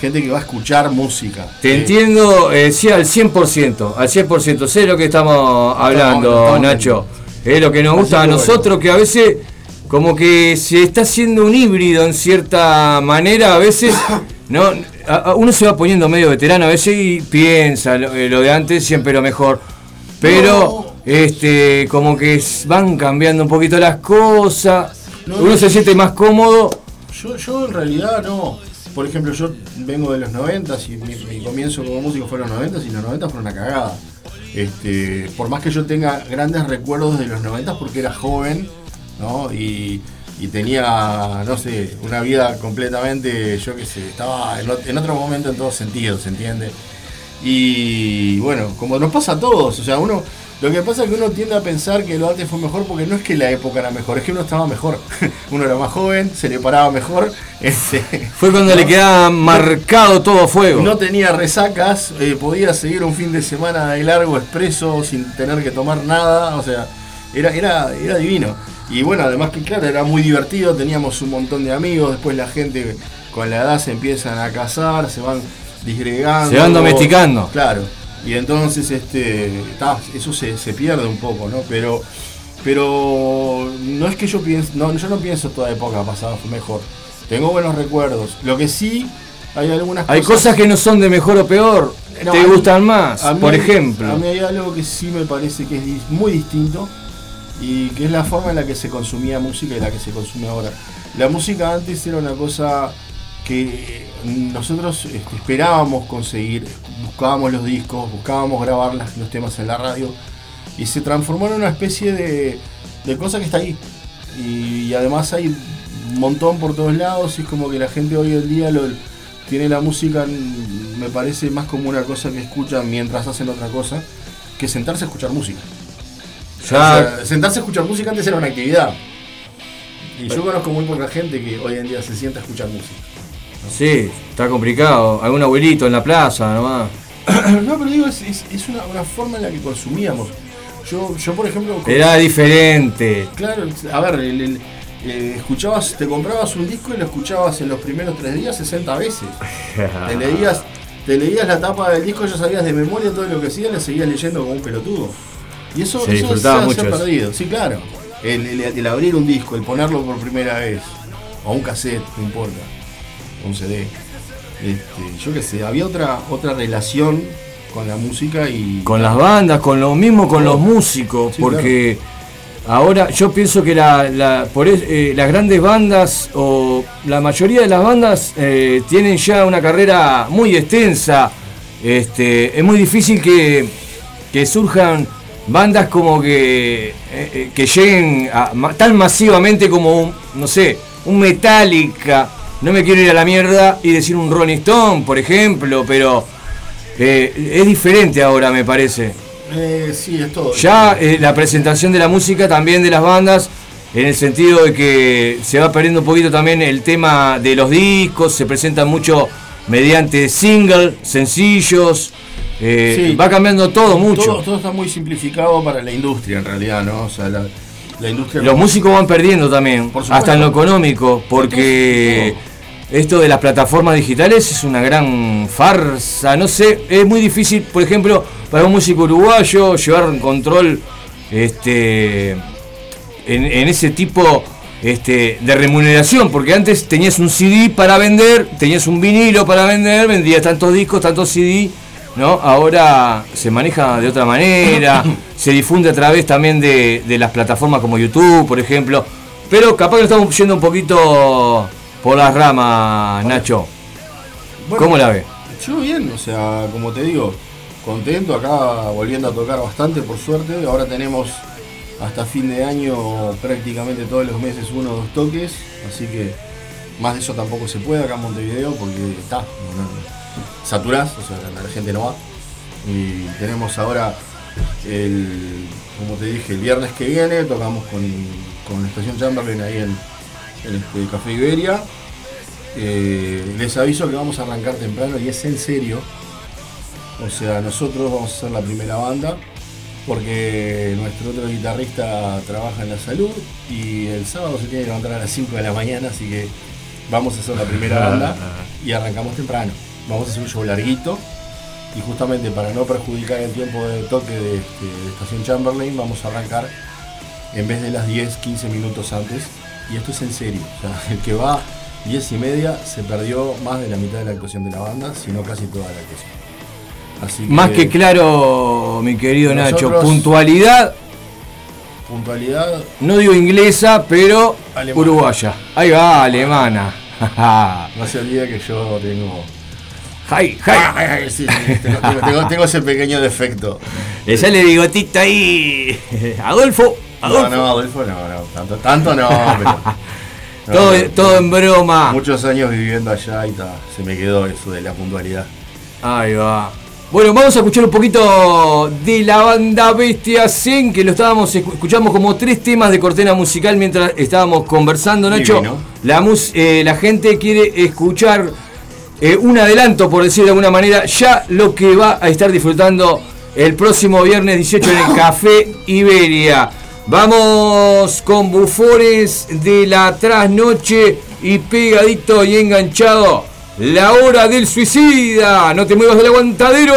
gente que va a escuchar música. Te Eh, entiendo, eh, sí, al 100%, al 100%. Sé lo que estamos hablando, Nacho. Es lo que nos gusta a nosotros, que a veces como que se está haciendo un híbrido en cierta manera, a veces no a- a- uno se va poniendo medio veterano a veces y piensa lo, eh, lo de antes siempre lo mejor. Pero este como que van cambiando un poquito las cosas, No, uno no, se siente más cómodo. Yo, yo en realidad no. Por ejemplo, yo vengo de los 90 y mi, mi comienzo como músico fue en los 90 y los 90 fueron una cagada. Este, por más que yo tenga grandes recuerdos de los 90 porque era joven, ¿no? Y, y tenía, no sé, una vida completamente, yo qué sé, estaba en, ot- en otro momento en todos sentidos, ¿se entiende? Y bueno, como nos pasa a todos, o sea, uno, lo que pasa es que uno tiende a pensar que lo antes fue mejor porque no es que la época era mejor, es que uno estaba mejor. uno era más joven, se le paraba mejor. este, Fue cuando ¿no? le quedaba marcado todo a fuego. No tenía resacas, eh, podía seguir un fin de semana de largo expreso sin tener que tomar nada, o sea, era, era, era divino. Y bueno, además que claro, era muy divertido, teníamos un montón de amigos, después la gente con la edad se empiezan a casar, se van disgregando. Se van domesticando. Claro. Y entonces este ta, eso se, se pierde un poco, ¿no? Pero pero no es que yo piense, no, yo no pienso toda época pasada fue mejor. Tengo buenos recuerdos. Lo que sí hay algunas Hay cosas que no son de mejor o peor, no, te mí- gustan más, mí por ejemplo. A mí hay algo que sí me parece que es muy distinto y que es la forma en la que se consumía música y la que se consume ahora. La música antes era una cosa que nosotros este, esperábamos conseguir, buscábamos los discos, buscábamos grabar los temas en la radio y se transformó en una especie de, de cosa que está ahí. Y, y además hay un montón por todos lados y es como que la gente hoy en día lo, tiene la música, me parece más como una cosa que escuchan mientras hacen otra cosa, que sentarse a escuchar música. Ya- O sea, sentarse a escuchar música antes era una actividad. Y yo conozco muy poca gente que hoy en día se sienta a escuchar música. Sí, está complicado. Algún abuelito en la plaza nomás. no, pero digo, es, es- es una, una forma en la que consumíamos. Yo, yo por ejemplo... con- Era diferente. Claro, a ver, el- el- eh, escuchabas, te comprabas un disco y lo escuchabas en los primeros tres días 60 veces. Te leías, te leías la tapa del disco, ya sabías de memoria todo lo que hacía, le seguías leyendo como un pelotudo. Y eso, Se eso disfrutaba se mucho se ha eso. perdido, sí, claro. El, el- el abrir un disco, el ponerlo por primera vez, o un cassette, no importa, un CD. Este, yo qué sé, había otra, otra relación con la música y. Con las bandas, con lo mismo con los músicos, Sí, porque ahora yo pienso que la, la- por eh, las grandes bandas o la mayoría de las bandas eh, tienen ya una carrera muy extensa. Este, es muy difícil que, que surjan bandas como que, eh, eh, que lleguen a- tan masivamente como un, no sé, un Metallica. No me quiero ir a la mierda y decir un Rolling Stone, por ejemplo, pero eh, es diferente ahora, me parece. Eh, sí, es todo. Ya eh, la presentación de la música también de las bandas, en el sentido de que se va perdiendo un poquito también el tema de los discos, se presentan mucho mediante single, sencillos, eh, Sí. va cambiando todo mucho. Todo, todo está muy simplificado para la industria en realidad, ¿no? O sea, la, la industria. Los músicos van perdiendo también, Por hasta en lo económico, porque esto de las plataformas digitales es una gran farsa. No sé, es muy difícil, por ejemplo, para un músico uruguayo llevar un control este, en, en ese tipo este, de remuneración, porque antes tenías un CD para vender, tenías un vinilo para vender, vendías tantos discos, tantos CD. ¿No? Ahora se maneja de otra manera, se difunde a través también de, de las plataformas como YouTube, por ejemplo. Pero capaz que estamos yendo un poquito por las ramas, Nacho. Bueno, ¿Cómo la ve? Yo bien, o sea, como te digo, contento acá volviendo a tocar bastante por suerte. Ahora tenemos hasta fin de año prácticamente todos los meses uno o dos toques, así que más de eso tampoco se puede acá en Montevideo porque está, no, no, saturás, o sea, la, gente no va. Y tenemos ahora el, como te dije, el viernes que viene tocamos con, con la estación Chamberlain ahí en, en este Café Iberia. Eh, les aviso que vamos a arrancar temprano y es en serio. O sea, nosotros vamos a ser la primera banda porque nuestro otro guitarrista trabaja en la salud y el sábado se tiene que levantar a las 5 de la mañana, así que vamos a ser la primera banda y arrancamos temprano. Vamos a hacer un show larguito y justamente para no perjudicar el tiempo de toque de, este, de Estación Chamberlain vamos a arrancar en vez de las 10, 15 minutos antes. Y esto es en serio. O sea, el que va 10 y media se perdió más de la mitad de la actuación de la banda, sino casi toda la actuación. Así Más que claro, mi querido Nacho, puntualidad, puntualidad. no digo inglesa, pero Alemana. uruguaya. Ahí va, alemana. No se olvide que yo tengo. ¡Ay, Ah, ay, ay, sí, tengo, tengo- tengo- ese pequeño defecto. Le sale bigotito ahí. Adolfo, No, Adolfo. no, Adolfo, no, no, tanto, tanto no, pero. no, todo, no, todo en broma. Muchos años viviendo allá y ta, se me quedó eso de la puntualidad. Ahí va. Bueno, vamos a escuchar un poquito de la banda Bestia Zen, que lo estábamos escu- escuchamos como tres temas de cortena musical mientras estábamos conversando, Nacho. Divino. La, mus- eh, la gente quiere escuchar eh, un adelanto, por decir de alguna manera, ya lo que va a estar disfrutando el próximo viernes 18 en el Café Iberia. Vamos con bufones de la trasnoche y pegadito y enganchado. La hora del suicida. No te muevas del aguantadero.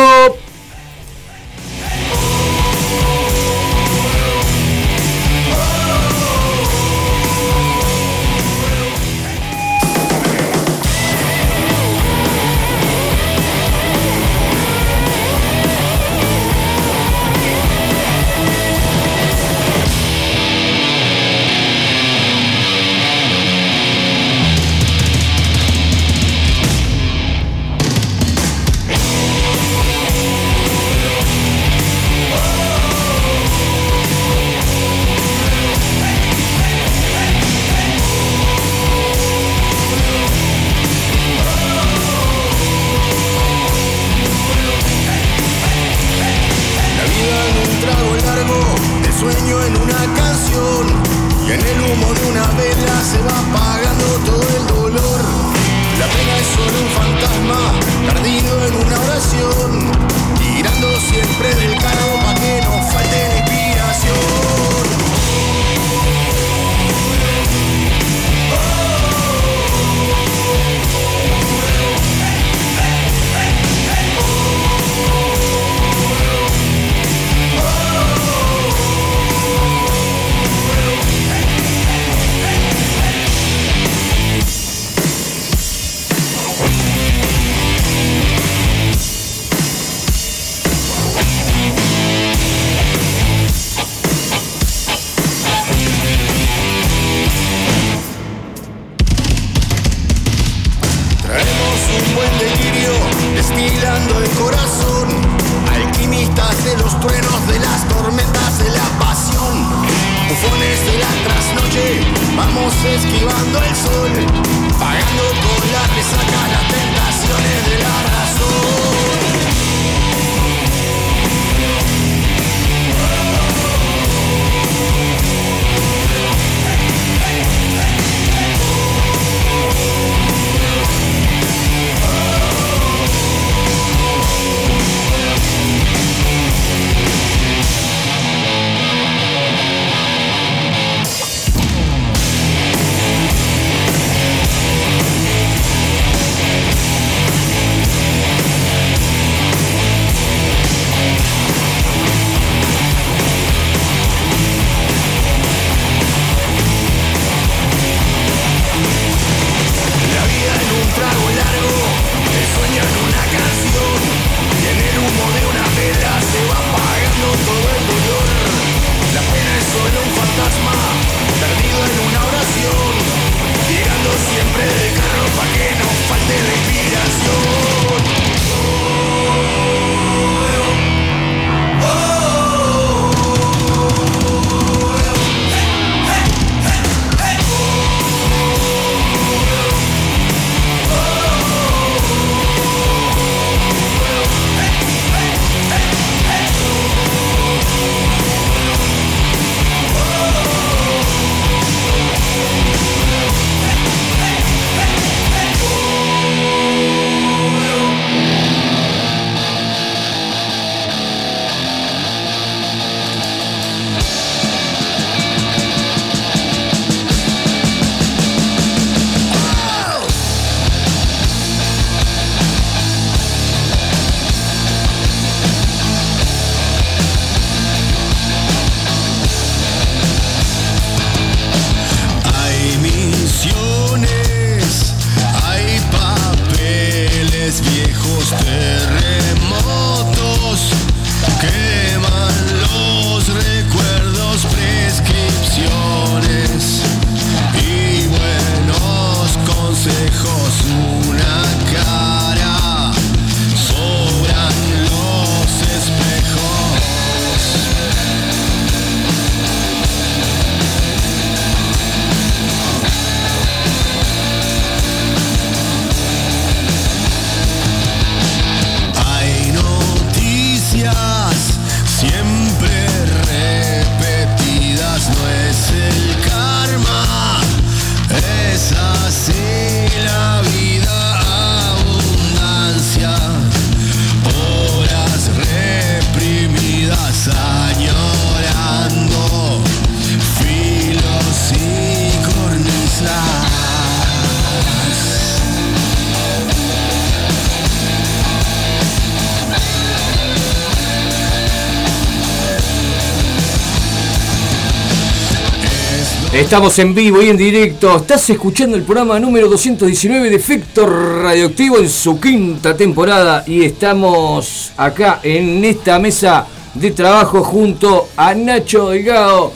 Estamos en vivo y en directo. Estás escuchando el programa número 219 de Efecto Radioactivo en su quinta temporada y estamos acá en esta mesa de trabajo junto a Nacho Delgado,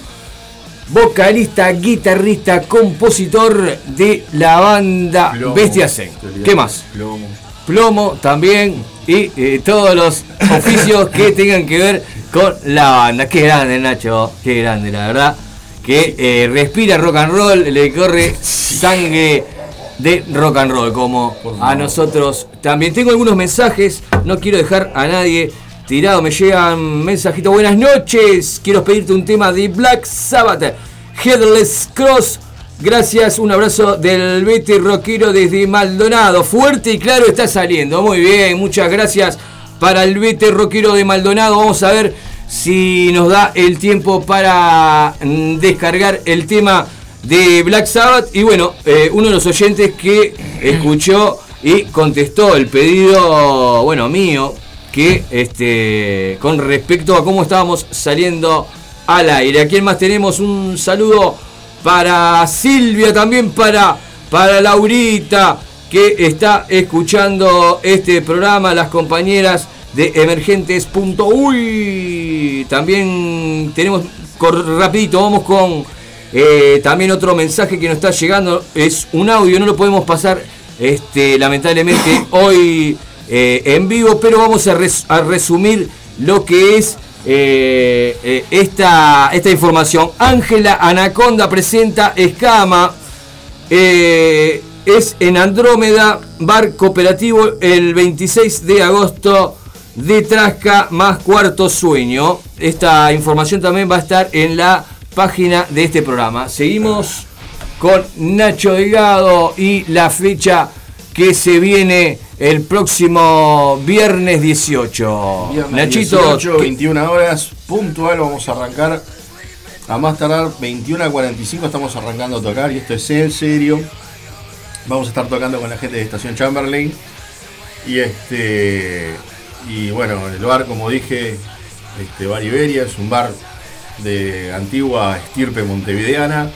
vocalista, guitarrista, compositor de la banda Plomo, Bestia Zen. ¿Qué más? Plomo. Plomo también y eh, todos los oficios que tengan que ver con la banda. Qué grande Nacho, qué grande la verdad. Que eh, respira rock and roll, le corre sangre de rock and roll como a nosotros también. Tengo algunos mensajes, no quiero dejar a nadie tirado, me llegan mensajitos. Buenas noches, quiero pedirte un tema de Black Sabbath, Headless Cross. Gracias, un abrazo del Betty Rockero desde Maldonado. Fuerte y claro está saliendo. Muy bien, muchas gracias para el Betty Rockero de Maldonado. Vamos a ver si nos da el tiempo para mm, descargar el tema de Black Sabbath. Y bueno, eh, uno de los oyentes que escuchó y contestó el pedido, bueno, mío, que este, con respecto a cómo estábamos saliendo al aire. ¿A quién más tenemos? Un saludo para Silvia, también para, para Laurita, que está escuchando este programa, las compañeras de emergentes.uy. También tenemos, rapidito, vamos con eh, también otro mensaje que nos está llegando. Es un audio, no lo podemos pasar este, lamentablemente hoy eh, en vivo, pero vamos a, res- a resumir lo que es eh, esta, esta información. Ángela Anaconda presenta Escama. es en Andrómeda, bar cooperativo, el 26 de agosto de Trasca más Cuarto Sueño. Esta información también va a estar en la página de este programa. Seguimos con Nacho Delgado y la fecha que se viene el próximo viernes 18. Viernes Nachito, 18, ¿qué- 21 horas, puntual, vamos a arrancar. A más tardar 21 a 45 estamos arrancando a tocar y esto es en serio. Vamos a estar tocando con la gente de Estación Chamberlain. Y este. Y bueno, en el bar, como dije, este Bar Iberia es un bar de antigua estirpe montevideana.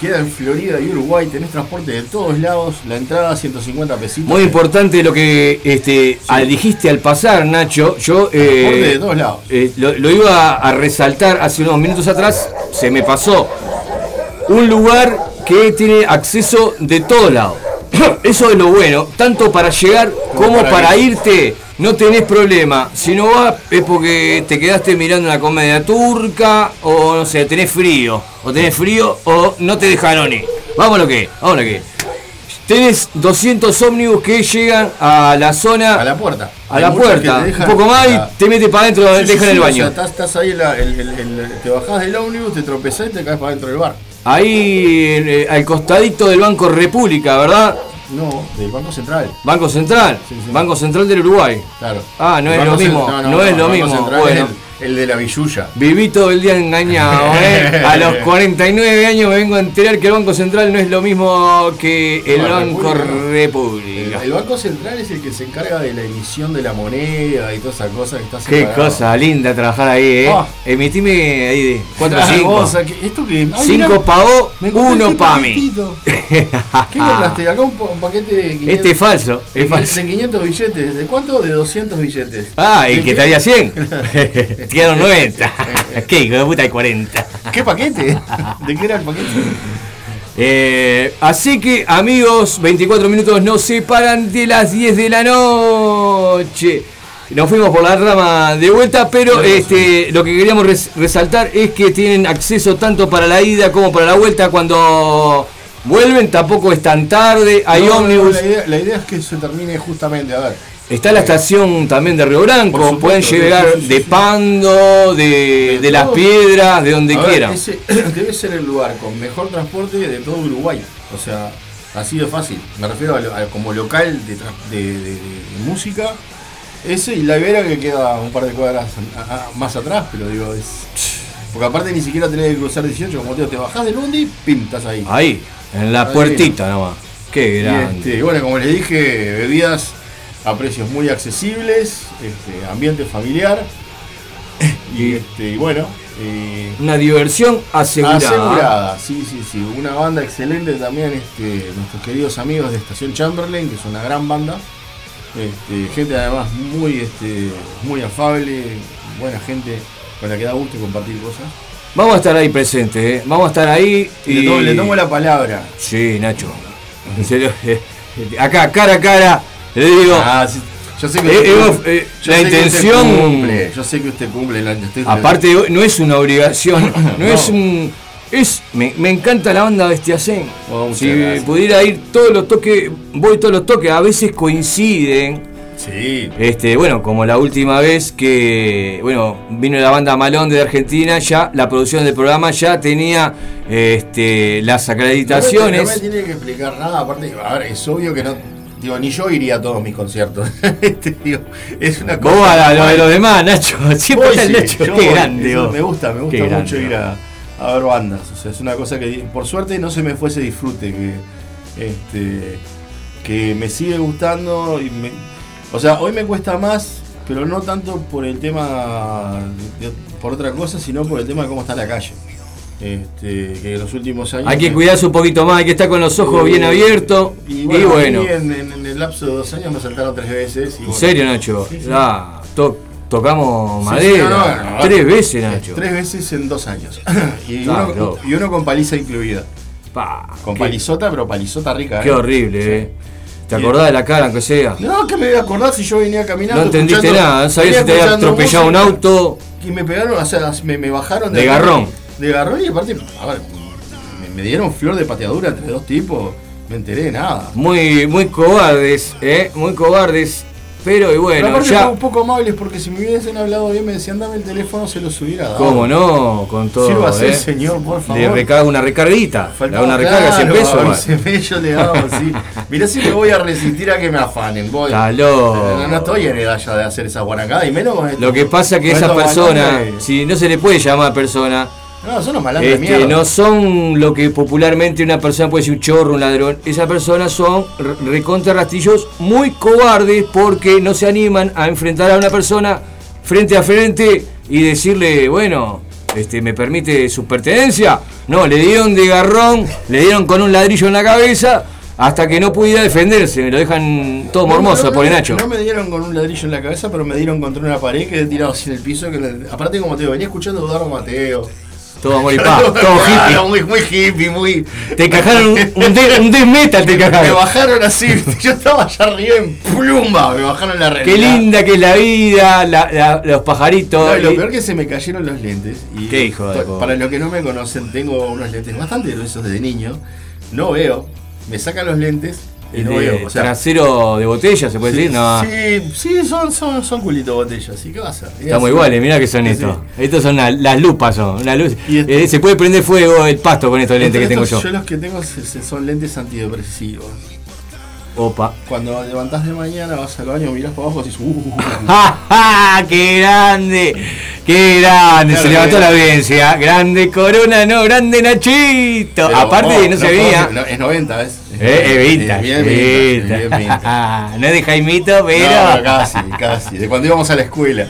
Queda en Florida y Uruguay, tenés transporte de todos lados, la entrada 150 pesitos. Muy importante lo que este, al- dijiste al pasar, Nacho. Yo eh, Transporte de todos lados. eh, lo, lo iba a resaltar hace unos minutos atrás, se me pasó. Un lugar que tiene acceso de todos lados. Eso es lo bueno, tanto para llegar como, para para, irte. No tenés problema. Si no vas es porque te quedaste mirando una comedia turca o no sé, tenés frío. O tenés frío o no te dejaron ir. Vamos lo que, vamos lo que. Tenés 200 ómnibus que llegan a la zona. A la puerta. A Hay la puerta. un poco más y te metes para adentro, Sí, te dejan sí, el o baño. sea, estás, estás ahí, en la- el- el- el- te bajás del ómnibus, te tropezás y te caes para dentro del bar. Ahí eh, al costadito del Banco República, ¿verdad? No, del Banco Central. Banco Central. Banco Central del Uruguay. Claro. Ah, no El es Banco lo mismo. Cent- No, es lo mismo. Bueno. El, el de la Villuya. Viví todo el día engañado, ¿eh? A los 49 años me vengo a enterar que el Banco Central no es lo mismo que el No, Banco República no. El, República. el Banco Central es el que se encarga de la emisión de la moneda y toda esa cosa que está Qué separado. cosa linda trabajar ahí, ¿eh? Ah. Emitime ahí de 4 a Ah, 5. vos, que- esto que. ay, 5 mirá, pagó, me encontré 1 este para mí. ¿Qué compraste? Acá un, pa- un paquete de 500, Este es falso, de, es falso. de 500 billetes. ¿De cuánto? De 200 billetes. Ah, y ¿De que qué? traía 100. Quedaron 90. ¿Qué hijo de puta hay 40? ¿Qué paquete? ¿De qué era el paquete? Eh, así que amigos, 24 minutos nos separan de las 10 de la noche. Nos fuimos por la rama de vuelta, pero este, lo que queríamos res- resaltar es que tienen acceso tanto para la ida como para la vuelta. Cuando vuelven tampoco es tan tarde, hay No, no, ómnibus. la, idea, la idea es que se termine justamente, a ver. Está la estación también de Río Branco, supuesto, pueden llegar de. Pando, de, de las piedras, de donde ver, quieran. ese debe ser el lugar con mejor transporte de todo Uruguay. O sea, así de fácil. Me refiero a, lo- a como local de, música. Ese y la Ibera que queda un par de cuadras a- a- más atrás, pero digo, es. Porque aparte ni siquiera tenés que cruzar 18, como te digo, te bajás del bondi, pim, estás ahí. Ahí, en la puertita nomás. Qué Y, grande. este, y bueno, como les dije, bebidas a precios muy accesibles, este, ambiente familiar. Y, este, y bueno, eh, Una diversión asegurada. asegurada. Sí, sí, sí. Una banda excelente también, este, nuestros queridos amigos de Estación Chamberlain, que es una gran banda. Este, gente además muy, este, muy afable, buena gente con la que da gusto compartir cosas. Vamos a estar ahí presentes, ¿eh? Vamos a estar ahí. Y le tomo, le tomo la palabra. Sí, Nacho. En serio. Acá, cara a cara, le digo. Ah, sí, yo sé que Eh, usted- eh, yo la sé que usted intención- cumple, yo sé que usted cumple la estoy- Aparte, no es una obligación, no, No. es un. Es, me, me encanta la banda Bestiacén. Oh, si gracias. pudiera ir todos los toques, voy todos los toques, a veces coinciden. Sí. Este, bueno, como la última vez que bueno, vino la banda Malón de Argentina, ya la producción del programa ya tenía este, las No acreditaciones. me, no me tiene que explicar nada, aparte, a ver, es obvio que no. Digo, ni yo iría a todos mis conciertos. Este, digo, es una cosa. Vos a lo de los demás, Nacho. Siempre está el Nacho. yo Qué grande, vos. Me gusta, me gusta Qué mucho grande, ir a, a ver bandas. O sea, es una cosa que por suerte no se me fuese disfrute, que, este, que me sigue gustando. Y me- o sea, hoy me cuesta más, pero no tanto por el tema, de- por otra cosa, sino por el tema de cómo está la calle. Este, que en los últimos años. Hay que cuidarse un poquito más, hay que estar con los ojos bien abiertos. Y Y bueno, en, en- en el lapso de dos años me saltaron tres veces. y en bueno. serio, Nacho. Sí, sí. Ya, to- tocamos madera. sí, no, no, no, Tres veces, Nacho. Tres veces en dos años. y, Claro. uno, y uno con paliza incluida. Pa, Con qué- palizota, pero palizota rica. Qué ¿eh? horrible, eh. ¿Te acordás de la cara, aunque sea? No, que me voy a acordar si yo venía caminando. No entendiste nada, no sabías si te había atropellado un auto. Y me pegaron, o sea, me, me bajaron De garrón. De garrón y aparte, ver, me, me dieron flor de pateadura entre dos tipos. Me enteré de nada. Muy, muy cobardes, ¿eh? Muy cobardes. Pero y Pero bueno, aparte ya. un poco amables porque si me hubiesen hablado bien me decían dame el teléfono se los hubiera dado. ¿Cómo no? Con todo. Sírvase, ¿eh? señor, por favor. Le recarga una recarguita. Faltaba, una recarga de 100 claro, pesos. a va. ese bello le daba, sí. Mirá si me voy a resistir a que me afanen. Voy. No, no estoy en edad ya de hacer esa guarangada y menos con esto. Lo que pasa que con esa persona, si no se le puede llamar persona, No, son unos malandros de este, no son lo que popularmente una persona puede decir un chorro, un ladrón. Esas personas son re- recontra rastillos muy cobardes porque no se animan a enfrentar a una persona frente a frente y decirle, bueno, este, ¿me permite su pertenencia? No, le dieron de garrón, le dieron con un ladrillo en la cabeza hasta que no pudiera defenderse. Me lo dejan todo No, mormoso, no, no, pobre no, Nacho. No me dieron con un ladrillo en la cabeza, pero me dieron contra una pared que he tirado así en el piso. Que le- aparte, como te digo, venía escuchando a Eduardo Mateo. Todo amor y paz, todo Claro, hippie. Muy, muy hippie, muy. Te encajaron un, un, de- un death metal, te Me encajaron. bajaron así, yo estaba allá arriba en plumba, me bajaron la realidad. Qué linda que es la vida, la- la- los pajaritos. No, y lo peor que se me cayeron los lentes. Y Qué hijo de. Para los que no me conocen, tengo unos lentes bastante gruesos desde niño. No veo. Me sacan los lentes el no de veo. O sea, trasero de botella, se puede sí, decir. No, sí, sí, son, son, son culito botellas. ¿Y qué va a hacer? Y estamos así. iguales, mirá que son Sí, estos. sí. Estos son la- las lupas, son. Una luz. Eh, se puede prender fuego el pasto con estos lentes que tengo yo. Yo los que tengo son lentes antidepresivos. Opa. Cuando levantás de mañana, vas al baño, mirás para abajo y dices, uh, ¡Ja, ja! ¡Qué grande! ¡Qué grande! Claro se levantó que- la audiencia. Grande Corona, no, grande Nachito. Pero, Aparte oh, no, se puedo veía. no, es 90, ¿ves? Eh, bien vintage. no es de Jaimito, pero. No, casi, casi. De cuando íbamos a la escuela.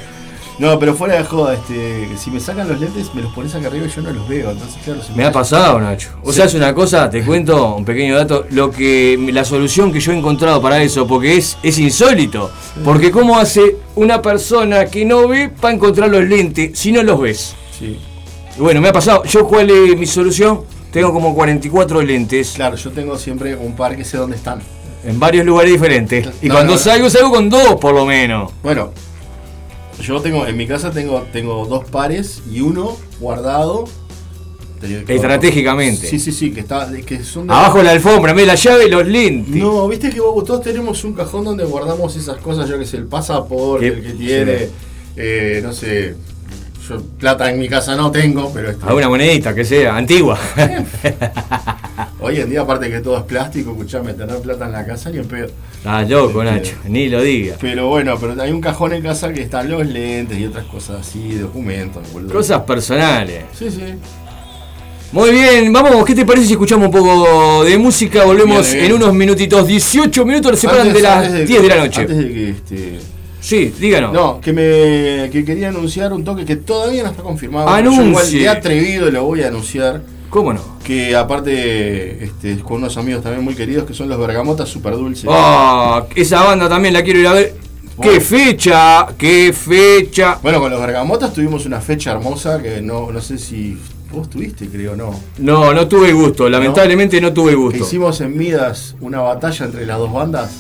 No, pero fuera de joda, este, si me sacan los lentes, me los pones acá arriba y yo no los veo. Entonces, claro, se Me ha pasado, Nacho. O sea, es una cosa, te cuento un pequeño dato, lo que la solución que yo he encontrado para eso, porque es, es insólito. Porque cómo hace una persona que no ve para encontrar los lentes si no los ves. Sí. Bueno, me ha pasado. Yo cuál es mi solución? Tengo como 44 lentes Claro, yo tengo siempre un par que sé dónde están. en varios lugares diferentes. Y cuando no, no. salgo, salgo con dos por lo menos. Bueno, yo tengo, en mi casa tengo, tengo dos pares y uno guardado. te- Estratégicamente. Sí, sí, sí, que está, que son de- Abajo la alfombra, me la llave y los lentes. No, viste que vos, todos tenemos un cajón donde guardamos esas cosas, yo que sé, el pasaporte, ¿Qué? el que tiene, Sí. eh, no sé, yo plata en mi casa no tengo, pero este, Alguna monedita que sea, antigua. hoy en día aparte que todo es plástico, escuchame, tener plata en la casa ni en pedo. Ah, loco, Este, Nacho, ni lo diga. Pero bueno, pero hay un cajón en casa que están los lentes y otras cosas así, documentos, boludo. Cosas personales. Sí, sí. Muy bien, vamos, ¿qué te parece si escuchamos un poco de música? Volvemos Bien, bien. en unos minutitos, 18 minutos, nos separan Antes- de las antes 10 de la noche. Antes de que este. Sí, díganos. No, que me que quería anunciar un toque que todavía no está confirmado. Anuncie. Yo igual he atrevido y lo voy a anunciar. ¿Cómo no? Que aparte, este, con unos amigos también muy queridos que son los Bergamotas Super Dulces. Ah, esa banda también la quiero ir a ver. ¿Qué fecha? ¿Qué fecha? Bueno, con los Bergamotas tuvimos una fecha hermosa que no, no sé si vos tuviste, creo, no. No, no tuve gusto, lamentablemente no, tuve Que gusto. hicimos en Midas una batalla entre las dos bandas.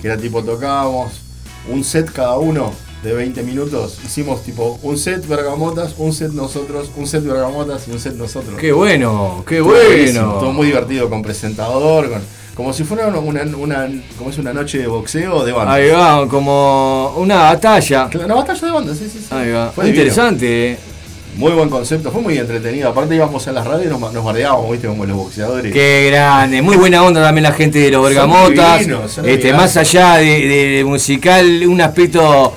Que era tipo, tocábamos un set cada uno de 20 minutos. Hicimos tipo un set Bergamotas, un set nosotros, un set Bergamotas y un set nosotros. Qué bueno, qué Estuvo bueno. Todo muy divertido con presentador, con, como si fuera una, una, como es una noche de boxeo de banda. Ahí va, como una batalla. Una batalla de banda, sí, sí, sí. Ahí va. Fue interesante. Muy buen concepto, fue muy entretenido. Aparte íbamos a las radios y nos, nos bardeábamos, viste, como los boxeadores. Qué grande, muy buena onda también la gente de los Bergamotas. divinos, este, más allá de, de musical, un aspecto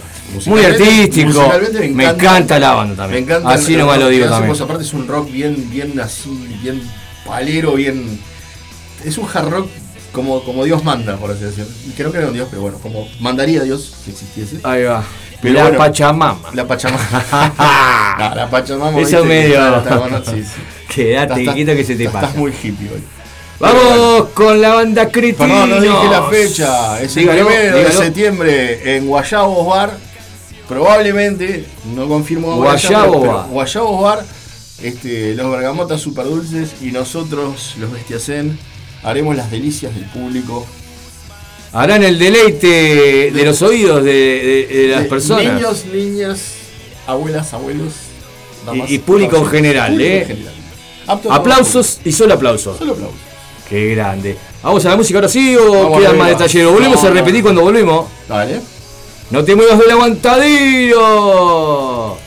muy artístico. Me encanta la banda también. Me encanta. Así nomás lo digo hacemos. también. Aparte es un rock bien, bien así, bien palero, bien. Es un hard rock como, como Dios manda, por así decirlo. Creo que era un Dios, pero bueno, como mandaría Dios si existiese. Ahí va. Pero la bueno, Pachamama. La Pachamama. No, la Pachamama. Eso medio- sí, sí. Quédate, Estás- quieto que se te estás pasa. muy hippie hoy. Vamos con la banda Cretinos. Perdón, no dije la fecha. Es el Dígalo, primero dígalo. de septiembre en Guayabos Bar. Probablemente, no confirmo Guayabos Bar. Guayabos Bar, este, los bergamotas super dulces y nosotros, los bestiacen, haremos las delicias del público. Harán el deleite de los oídos de, de- de las personas. Niños, niñas, abuelas, abuelos. damas, y, y público en general, Público ¿eh? en general. Aplausos y solo aplausos. Solo aplausos. Qué grande. ¿Vamos a la música ahora sí o Vamos quedan más detalles? ¿Volvemos No, a repetir no. cuando volvemos? Dale. No te muevas del aguantadillo.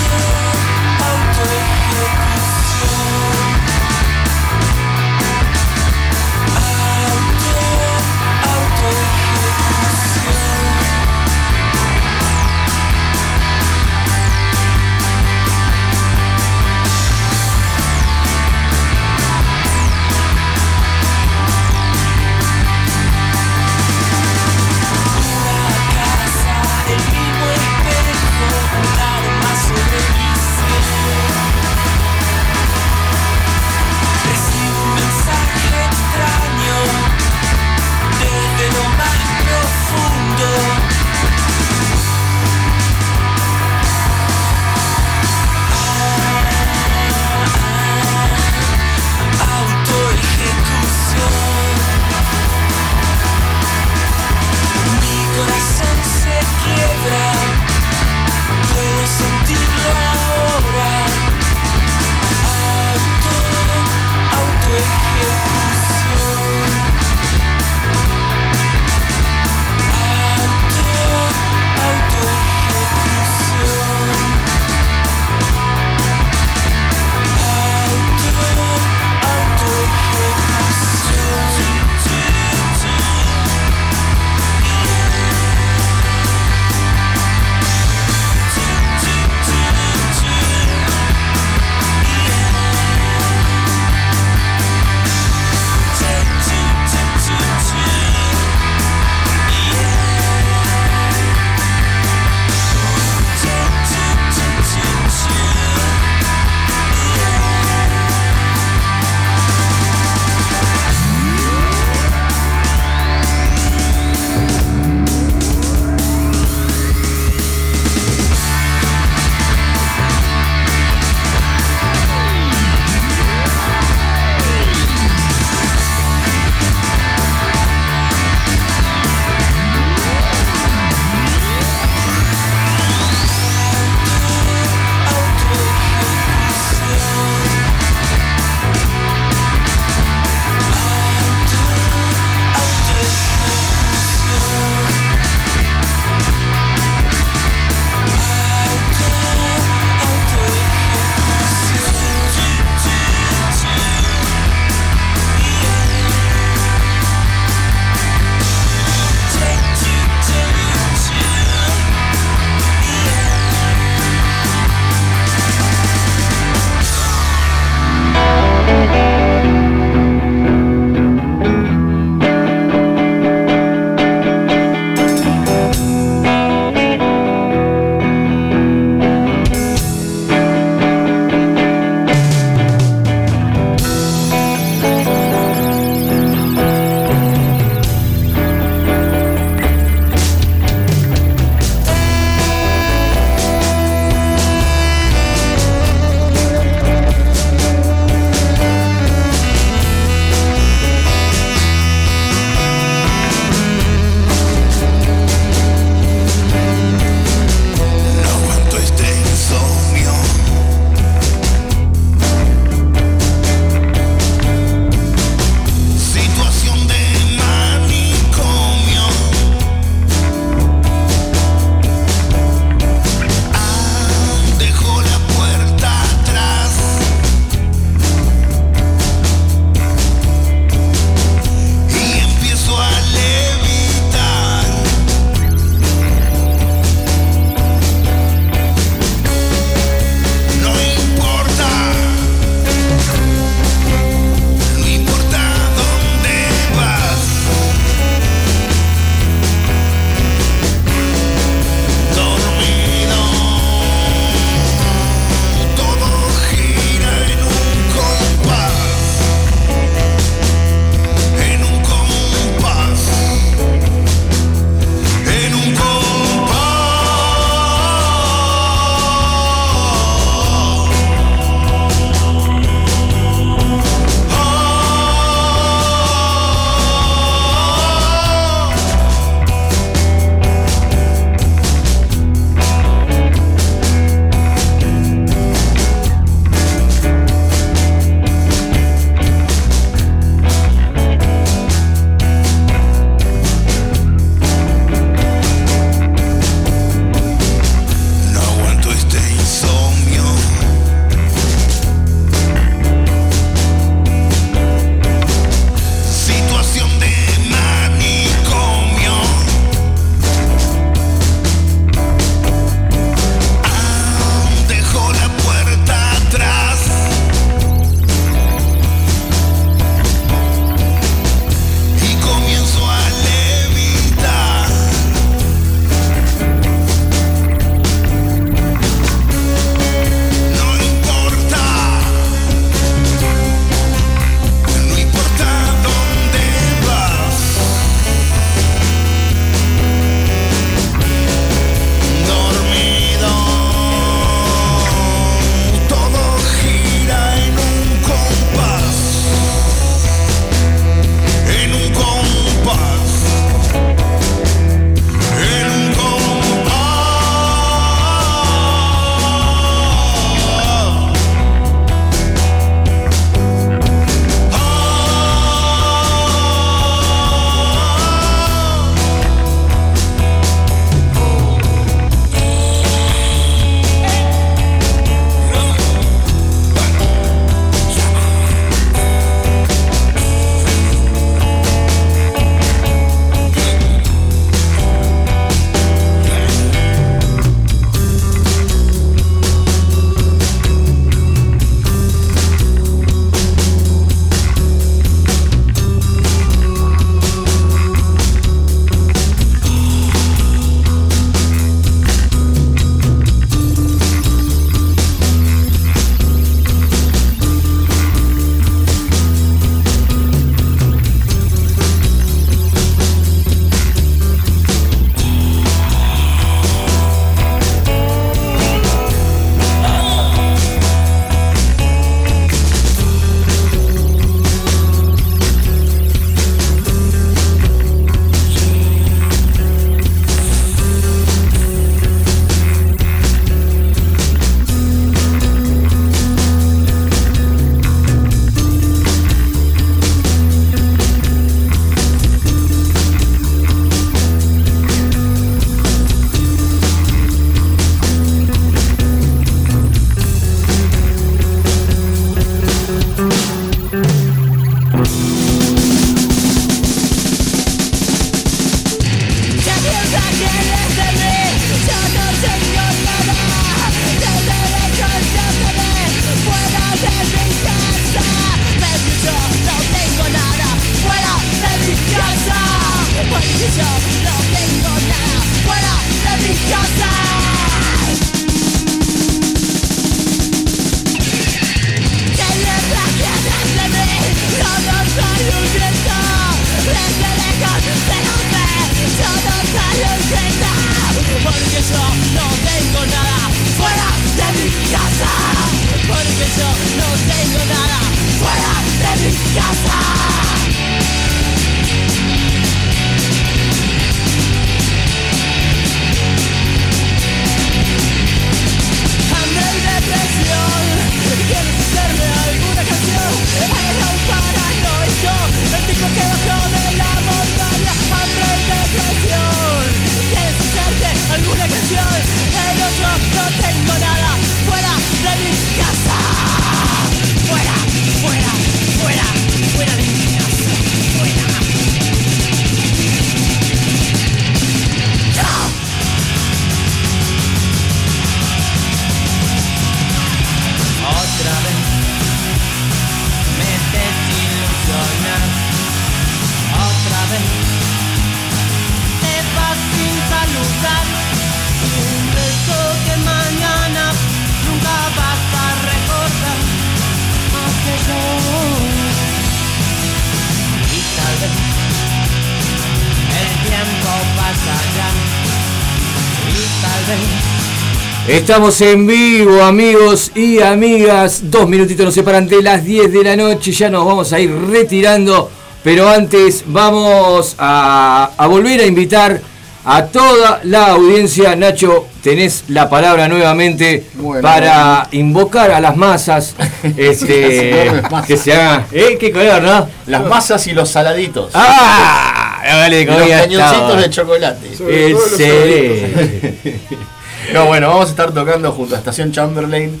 Estamos en vivo, amigos y amigas. Dos minutitos nos separan de las 10 de la noche. Ya nos vamos a ir retirando. Pero antes vamos a, a volver a invitar a toda la audiencia. Nacho, tenés la palabra nuevamente Bueno, para invocar a las masas. este, que se hagan. ¿Eh? ¿Qué color, no? Las masas y los saladitos. ¡Ah! Dale, los cañoncitos estaba. de chocolate. Excelente. No, bueno, vamos a estar tocando junto a Estación Chamberlain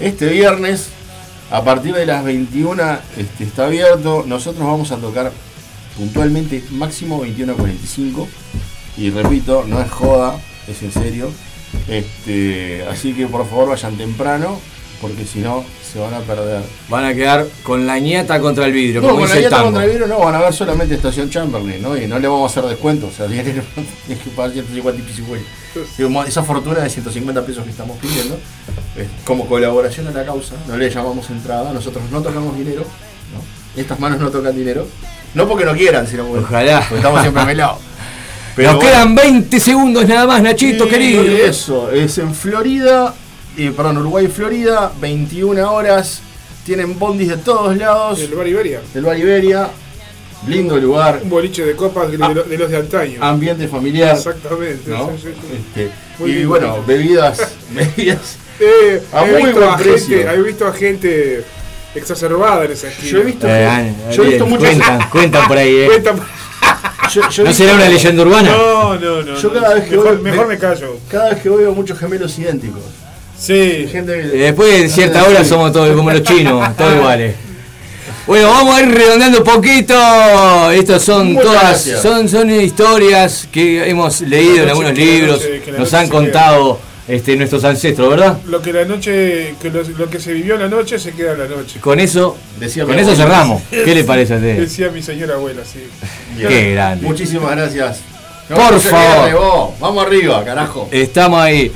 este viernes. A partir de las 21 este, está abierto. Nosotros vamos a tocar puntualmente máximo 21 a 45. Y repito, no es joda, es en serio. Este, así que por favor vayan temprano, porque si no se van a perder. Van a quedar con la ñata contra el vidrio, No, como con la tango. contra el virus no, van a ver solamente Estación Chamberlain, ¿no? Y no le vamos a hacer descuento, o sea, dinero tienes que pagar 150 y pico y güey. Digo, mo- Esa fortuna de 150 pesos que estamos pidiendo, eh, como colaboración a la causa, no le llamamos entrada, nosotros no tocamos dinero, ¿no? Estas manos no tocan dinero, no porque no quieran, sino porque, Ojalá. porque estamos siempre pelados. Nos quedan 20 segundos nada más, Nachito, Y querido. Eso, es en Florida, y, perdón, Uruguay y Florida, 21 horas, tienen bondis de todos lados. El Bar Iberia. Del Bar Iberia, lindo lugar, Un boliche de copas de, de los de antaño. ambiente familiar. Exactamente. ¿no? sí, sí, sí. Este, y lindo. bueno, bebidas, bebidas. Eh, A he, muy visto buen a precio. gente, he visto a gente exacerbada en esa esquina. Yo he visto, Eh, ah, yo he visto muchas. cuentan, cuentan por ahí, eh. Cuentan- yo- ¿No será una leyenda urbana? No, no, no. Yo no. cada vez que mejor, voy- mejor me- me callo. Cada vez que voy veo muchos gemelos idénticos. Sí. Gente que- Eh, Después de cierta hora somos todos como los chinos, todos iguales. Bueno, vamos a ir redondeando un poquito. Estos son Muchas todas, gracias. son, son historias que hemos leído en algunos libros, noche- nos han se contado este, nuestros ancestros, ¿verdad? Lo que la noche, que lo, lo que se vivió en la noche se queda en la noche. Con eso, Decía con eso abuela. cerramos. ¿Qué le parece a usted? Decía mi señora abuela, sí. Bien. Qué grande. Muchísimas gracias. Por No favor. Vamos arriba, carajo. Estamos ahí.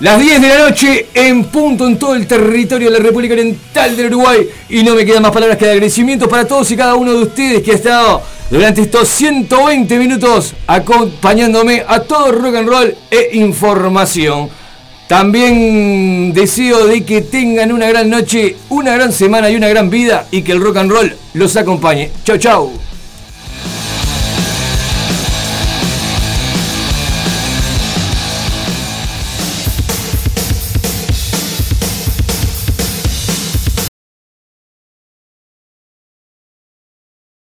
Las 10 de la noche en punto en todo el territorio de la República Oriental del Uruguay. Y no me quedan más palabras que de agradecimiento para todos y cada uno de ustedes que ha estado durante estos 120 minutos acompañándome a todo rock and roll e información. También deseo de que tengan una gran noche, una gran semana y una gran vida y que el rock and roll los acompañe. Chau, chau.